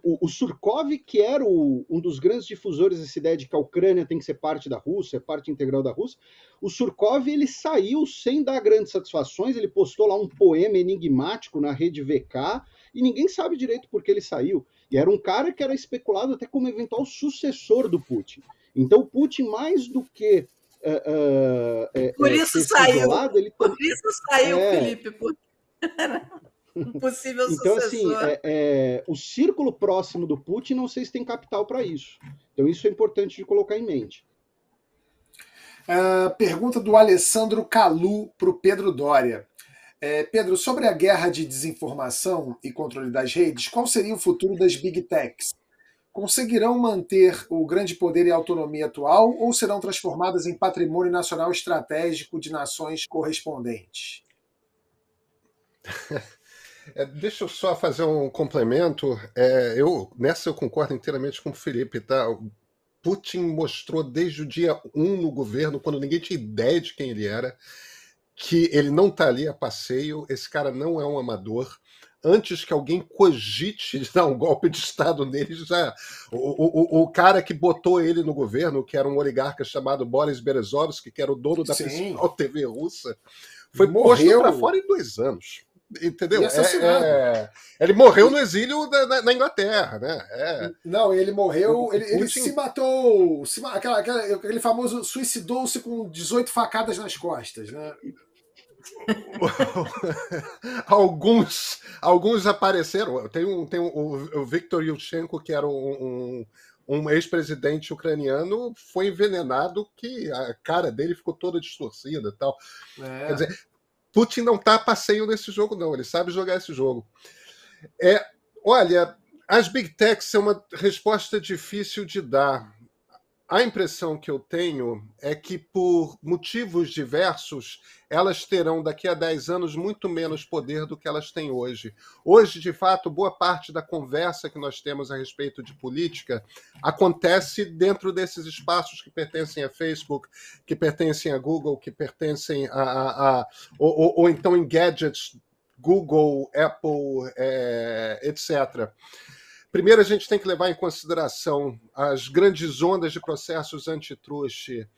o, o Surkov, que era o, um dos grandes difusores dessa ideia de que a Ucrânia tem que ser parte da Rússia, parte integral da Rússia, o Surkov ele saiu sem dar grandes satisfações, ele postou lá um poema enigmático na rede VK, e ninguém sabe direito por que ele saiu. E era um cara que era especulado até como eventual sucessor do Putin. Então, o Putin, mais do que. Uh, uh, por isso saiu. Isolado, ele... Por isso saiu, é... Felipe. Por... possível então, assim, sucessor. Então, assim, é, é, o círculo próximo do Putin, não sei se tem capital para isso. Então, isso é importante de colocar em mente. Uh, pergunta do Alessandro Calu para o Pedro Dória. É, Pedro, sobre a guerra de desinformação e controle das redes, qual seria o futuro das big techs? Conseguirão manter o grande poder e autonomia atual ou serão transformadas em patrimônio nacional estratégico de nações correspondentes? É, deixa eu só fazer um complemento. É, eu nessa eu concordo inteiramente com o Felipe, tá? Putin mostrou desde o dia 1 no governo, quando ninguém tinha ideia de quem ele era, que ele não está ali a passeio, esse cara não é um amador. Antes que alguém cogite dar um golpe de Estado nele, já. O, o, o cara que botou ele no governo, que era um oligarca chamado Boris Berezovsky, que era o dono da Sim. principal TV russa, foi Morreu. posto para fora em dois anos entendeu? É, é, ele morreu no exílio da, na, na Inglaterra, né? É. Não, ele morreu, ele, ele se matou, se, aquela, aquela, aquele famoso suicidou-se com 18 facadas nas costas, né? alguns alguns apareceram. Tem um tem um, o Viktor Yushchenko que era um, um, um ex-presidente ucraniano foi envenenado que a cara dele ficou toda distorcida e tal. É. Quer dizer, Putin não está a passeio nesse jogo, não. Ele sabe jogar esse jogo. É, olha, as big techs são uma resposta difícil de dar. A impressão que eu tenho é que, por motivos diversos, elas terão daqui a 10 anos muito menos poder do que elas têm hoje. Hoje, de fato, boa parte da conversa que nós temos a respeito de política acontece dentro desses espaços que pertencem a Facebook, que pertencem a Google, que pertencem a. a, a ou, ou, ou, então em gadgets, Google, Apple, é, etc. Primeiro, a gente tem que levar em consideração as grandes ondas de processos antitruste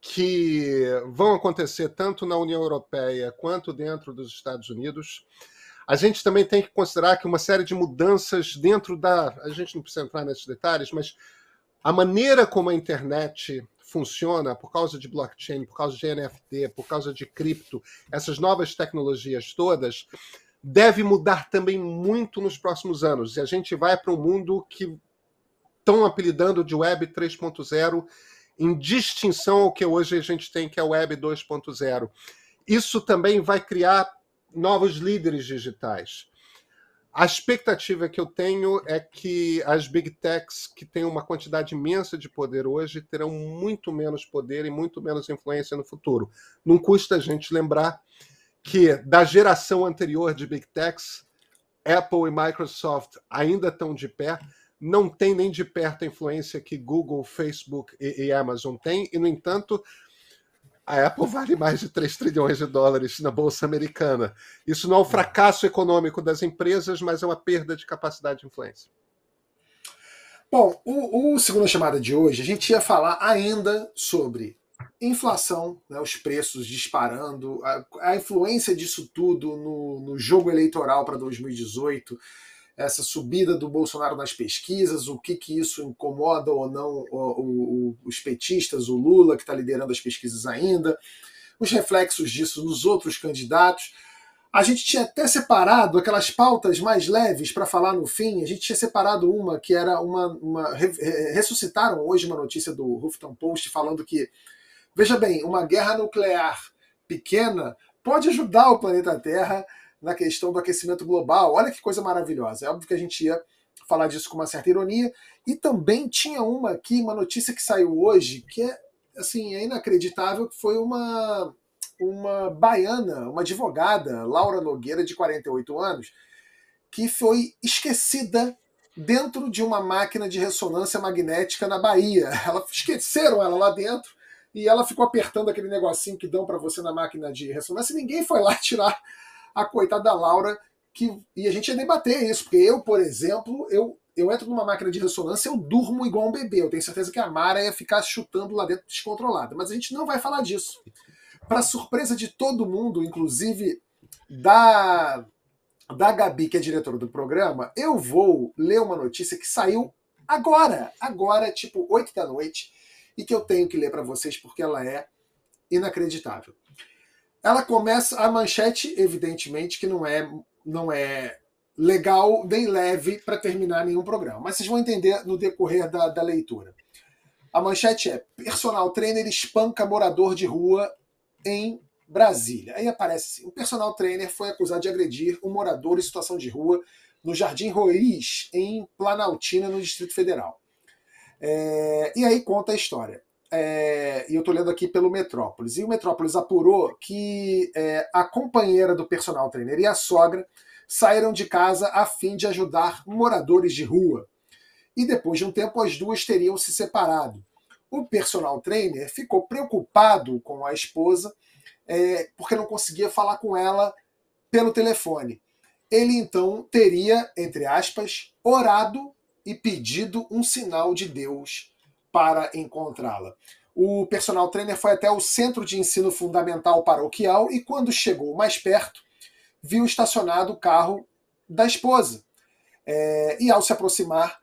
que vão acontecer tanto na União Europeia quanto dentro dos Estados Unidos. A gente também tem que considerar que uma série de mudanças dentro da. A gente não precisa entrar nesses detalhes, mas a maneira como a internet funciona por causa de blockchain, por causa de NFT, por causa de cripto, essas novas tecnologias todas, deve mudar também muito nos próximos anos. E a gente vai para um mundo que estão apelidando de Web 3.0, em distinção ao que hoje a gente tem, que é Web 2.0. Isso também vai criar novos líderes digitais. A expectativa que eu tenho é que as big techs, que têm uma quantidade imensa de poder hoje, terão muito menos poder e muito menos influência no futuro. Não custa a gente lembrar que da geração anterior de Big Techs, Apple e Microsoft ainda estão de pé, não tem nem de perto a influência que Google, Facebook e, e Amazon têm, e, no entanto, a Apple vale mais de 3 trilhões de dólares na Bolsa Americana. Isso não é um fracasso econômico das empresas, mas é uma perda de capacidade de influência. Bom, o, o segundo chamada de hoje, a gente ia falar ainda sobre inflação, né, os preços disparando, a, a influência disso tudo no, no jogo eleitoral para 2018, essa subida do Bolsonaro nas pesquisas, o que, que isso incomoda ou não o, o, os petistas, o Lula, que está liderando as pesquisas ainda, os reflexos disso nos outros candidatos. A gente tinha até separado aquelas pautas mais leves para falar no fim. A gente tinha separado uma que era uma. uma ressuscitaram hoje uma notícia do Huffington Post falando que Veja bem, uma guerra nuclear pequena pode ajudar o planeta Terra na questão do aquecimento global. Olha que coisa maravilhosa. É óbvio que a gente ia falar disso com uma certa ironia. E também tinha uma aqui, uma notícia que saiu hoje, que é assim, é inacreditável, que foi uma uma baiana, uma advogada, Laura Nogueira, de 48 anos, que foi esquecida dentro de uma máquina de ressonância magnética na Bahia. Ela esqueceram ela lá dentro e ela ficou apertando aquele negocinho que dão para você na máquina de ressonância. E ninguém foi lá tirar a coitada da Laura. Que, e a gente ia debater isso, porque eu, por exemplo, eu, eu entro numa máquina de ressonância, eu durmo igual um bebê. Eu tenho certeza que a Mara ia ficar chutando lá dentro descontrolada. Mas a gente não vai falar disso. Para surpresa de todo mundo, inclusive da da Gabi, que é diretora do programa, eu vou ler uma notícia que saiu agora, agora, tipo 8 da noite, e que eu tenho que ler para vocês porque ela é inacreditável. Ela começa a manchete, evidentemente, que não é não é legal nem leve para terminar nenhum programa, mas vocês vão entender no decorrer da, da leitura. A manchete é: personal trainer espanca morador de rua em Brasília. Aí aparece assim: o personal trainer foi acusado de agredir um morador em situação de rua no Jardim Roriz, em Planaltina, no Distrito Federal. É, e aí conta a história. É, e eu estou lendo aqui pelo Metrópolis. E o Metrópolis apurou que é, a companheira do personal trainer e a sogra saíram de casa a fim de ajudar moradores de rua. E depois de um tempo, as duas teriam se separado. O personal trainer ficou preocupado com a esposa é, porque não conseguia falar com ela pelo telefone. Ele então teria, entre aspas, orado e pedido um sinal de Deus para encontrá-la. O personal trainer foi até o centro de ensino fundamental paroquial e, quando chegou mais perto, viu estacionado o carro da esposa. É, e, ao se aproximar,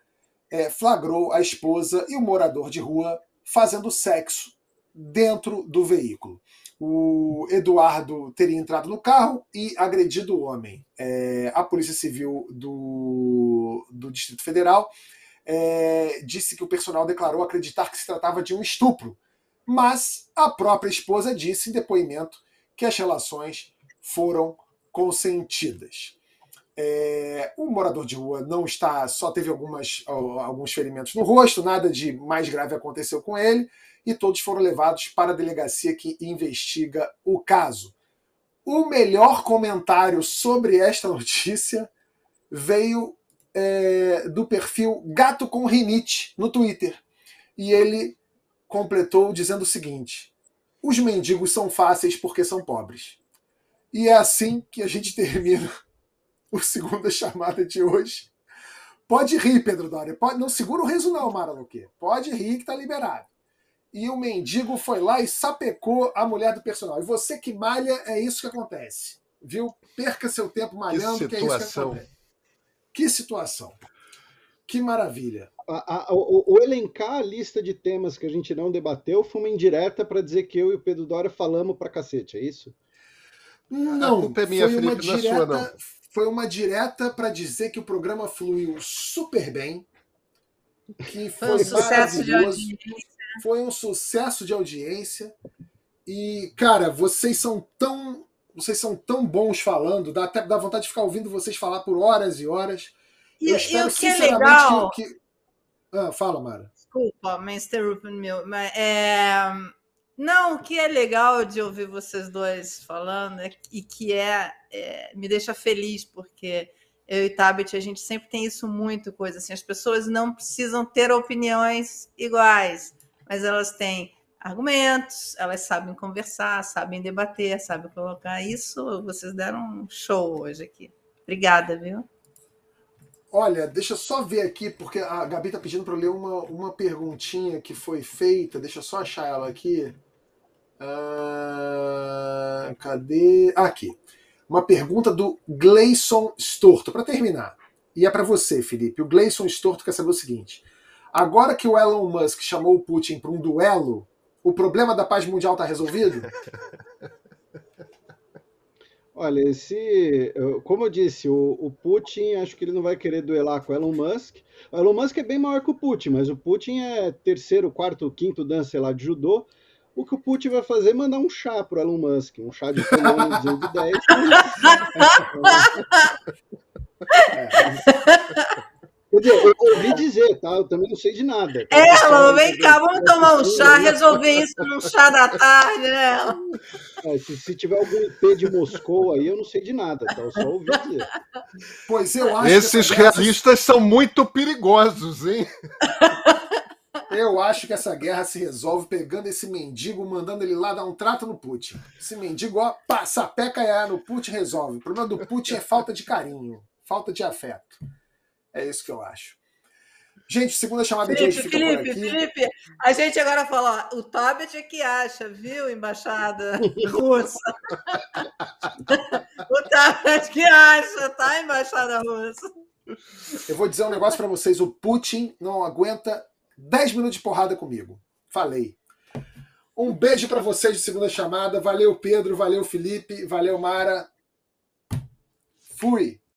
é, flagrou a esposa e o morador de rua fazendo sexo dentro do veículo o Eduardo teria entrado no carro e agredido o homem. É, a Polícia Civil do, do Distrito Federal é, disse que o personal declarou acreditar que se tratava de um estupro, mas a própria esposa disse em depoimento que as relações foram consentidas. É, o morador de rua não está, só teve algumas, alguns ferimentos no rosto, nada de mais grave aconteceu com ele e todos foram levados para a delegacia que investiga o caso. O melhor comentário sobre esta notícia veio é, do perfil Gato com Rinite no Twitter. E ele completou dizendo o seguinte: os mendigos são fáceis porque são pobres. E é assim que a gente termina o segunda chamada de hoje. Pode rir, Pedro Doria. Pode, não segura o riso, não. Pode rir que tá liberado e o mendigo foi lá e sapecou a mulher do personal. E você que malha, é isso que acontece. Viu? Perca seu tempo malhando, que, que é isso que acontece. Que situação. Que maravilha. A, a, o, o, elencar a lista de temas que a gente não debateu foi uma indireta para dizer que eu e o Pedro Dória falamos para cacete, é isso? Não, a é minha, foi, uma direta, sua, não. foi uma direta para dizer que o programa fluiu super bem, que foi, foi um sucesso de audiência foi um sucesso de audiência. E, cara, vocês são tão. Vocês são tão bons falando, dá até dá vontade de ficar ouvindo vocês falar por horas e horas. E, Eu espero, e o que é legal... que, que... Ah, fala, Mara. Desculpa, me interrompendo meu. Mas, é... Não, o que é legal de ouvir vocês dois falando é, e que é, é, me deixa feliz, porque eu e Tabet, a gente sempre tem isso muito, coisa assim, as pessoas não precisam ter opiniões iguais mas elas têm argumentos, elas sabem conversar, sabem debater, sabem colocar isso. Vocês deram um show hoje aqui. Obrigada, viu? Olha, deixa eu só ver aqui, porque a Gabi tá pedindo para eu ler uma, uma perguntinha que foi feita. Deixa eu só achar ela aqui. Uh, cadê? Ah, aqui. Uma pergunta do Gleison Storto, para terminar. E é para você, Felipe. O Gleison Storto quer saber o seguinte: Agora que o Elon Musk chamou o Putin para um duelo, o problema da paz mundial está resolvido? Olha, esse, como eu disse, o, o, Putin acho que ele não vai querer duelar com o Elon Musk. O Elon Musk é bem maior que o Putin, mas o Putin é terceiro, quarto, quinto dan, sei lá, de judô. O que o Putin vai fazer é mandar um chá pro Elon Musk, um chá de colônia 210. é. Eu ouvi dizer, tá? Eu também não sei de nada. Tá? É, Lô, vem cá, vamos tomar um chá, resolver isso num chá da tarde, né? É, se, se, tiver algum IP de Moscou aí, eu não sei de nada, tá? Eu só ouvi dizer. Pois eu acho Esses realistas são muito perigosos, hein? Eu acho que essa guerra se resolve pegando esse mendigo, mandando ele lá dar um trato no Putin. Esse mendigo, ó, passa a peca no Putin resolve. O problema do Putin é falta de carinho, falta de afeto. É isso que eu acho. Gente, segunda chamada Felipe, de hoje fica Felipe, Felipe, a gente agora fala, ó, o Tabet é que acha, viu, embaixada russa? o Tabet que acha, tá, embaixada russa? Eu vou dizer um negócio para vocês, o Putin não aguenta 10 minutos de porrada comigo. Falei. Um beijo para vocês de segunda chamada. Valeu, Pedro. Valeu, Felipe. Valeu, Mara. Fui.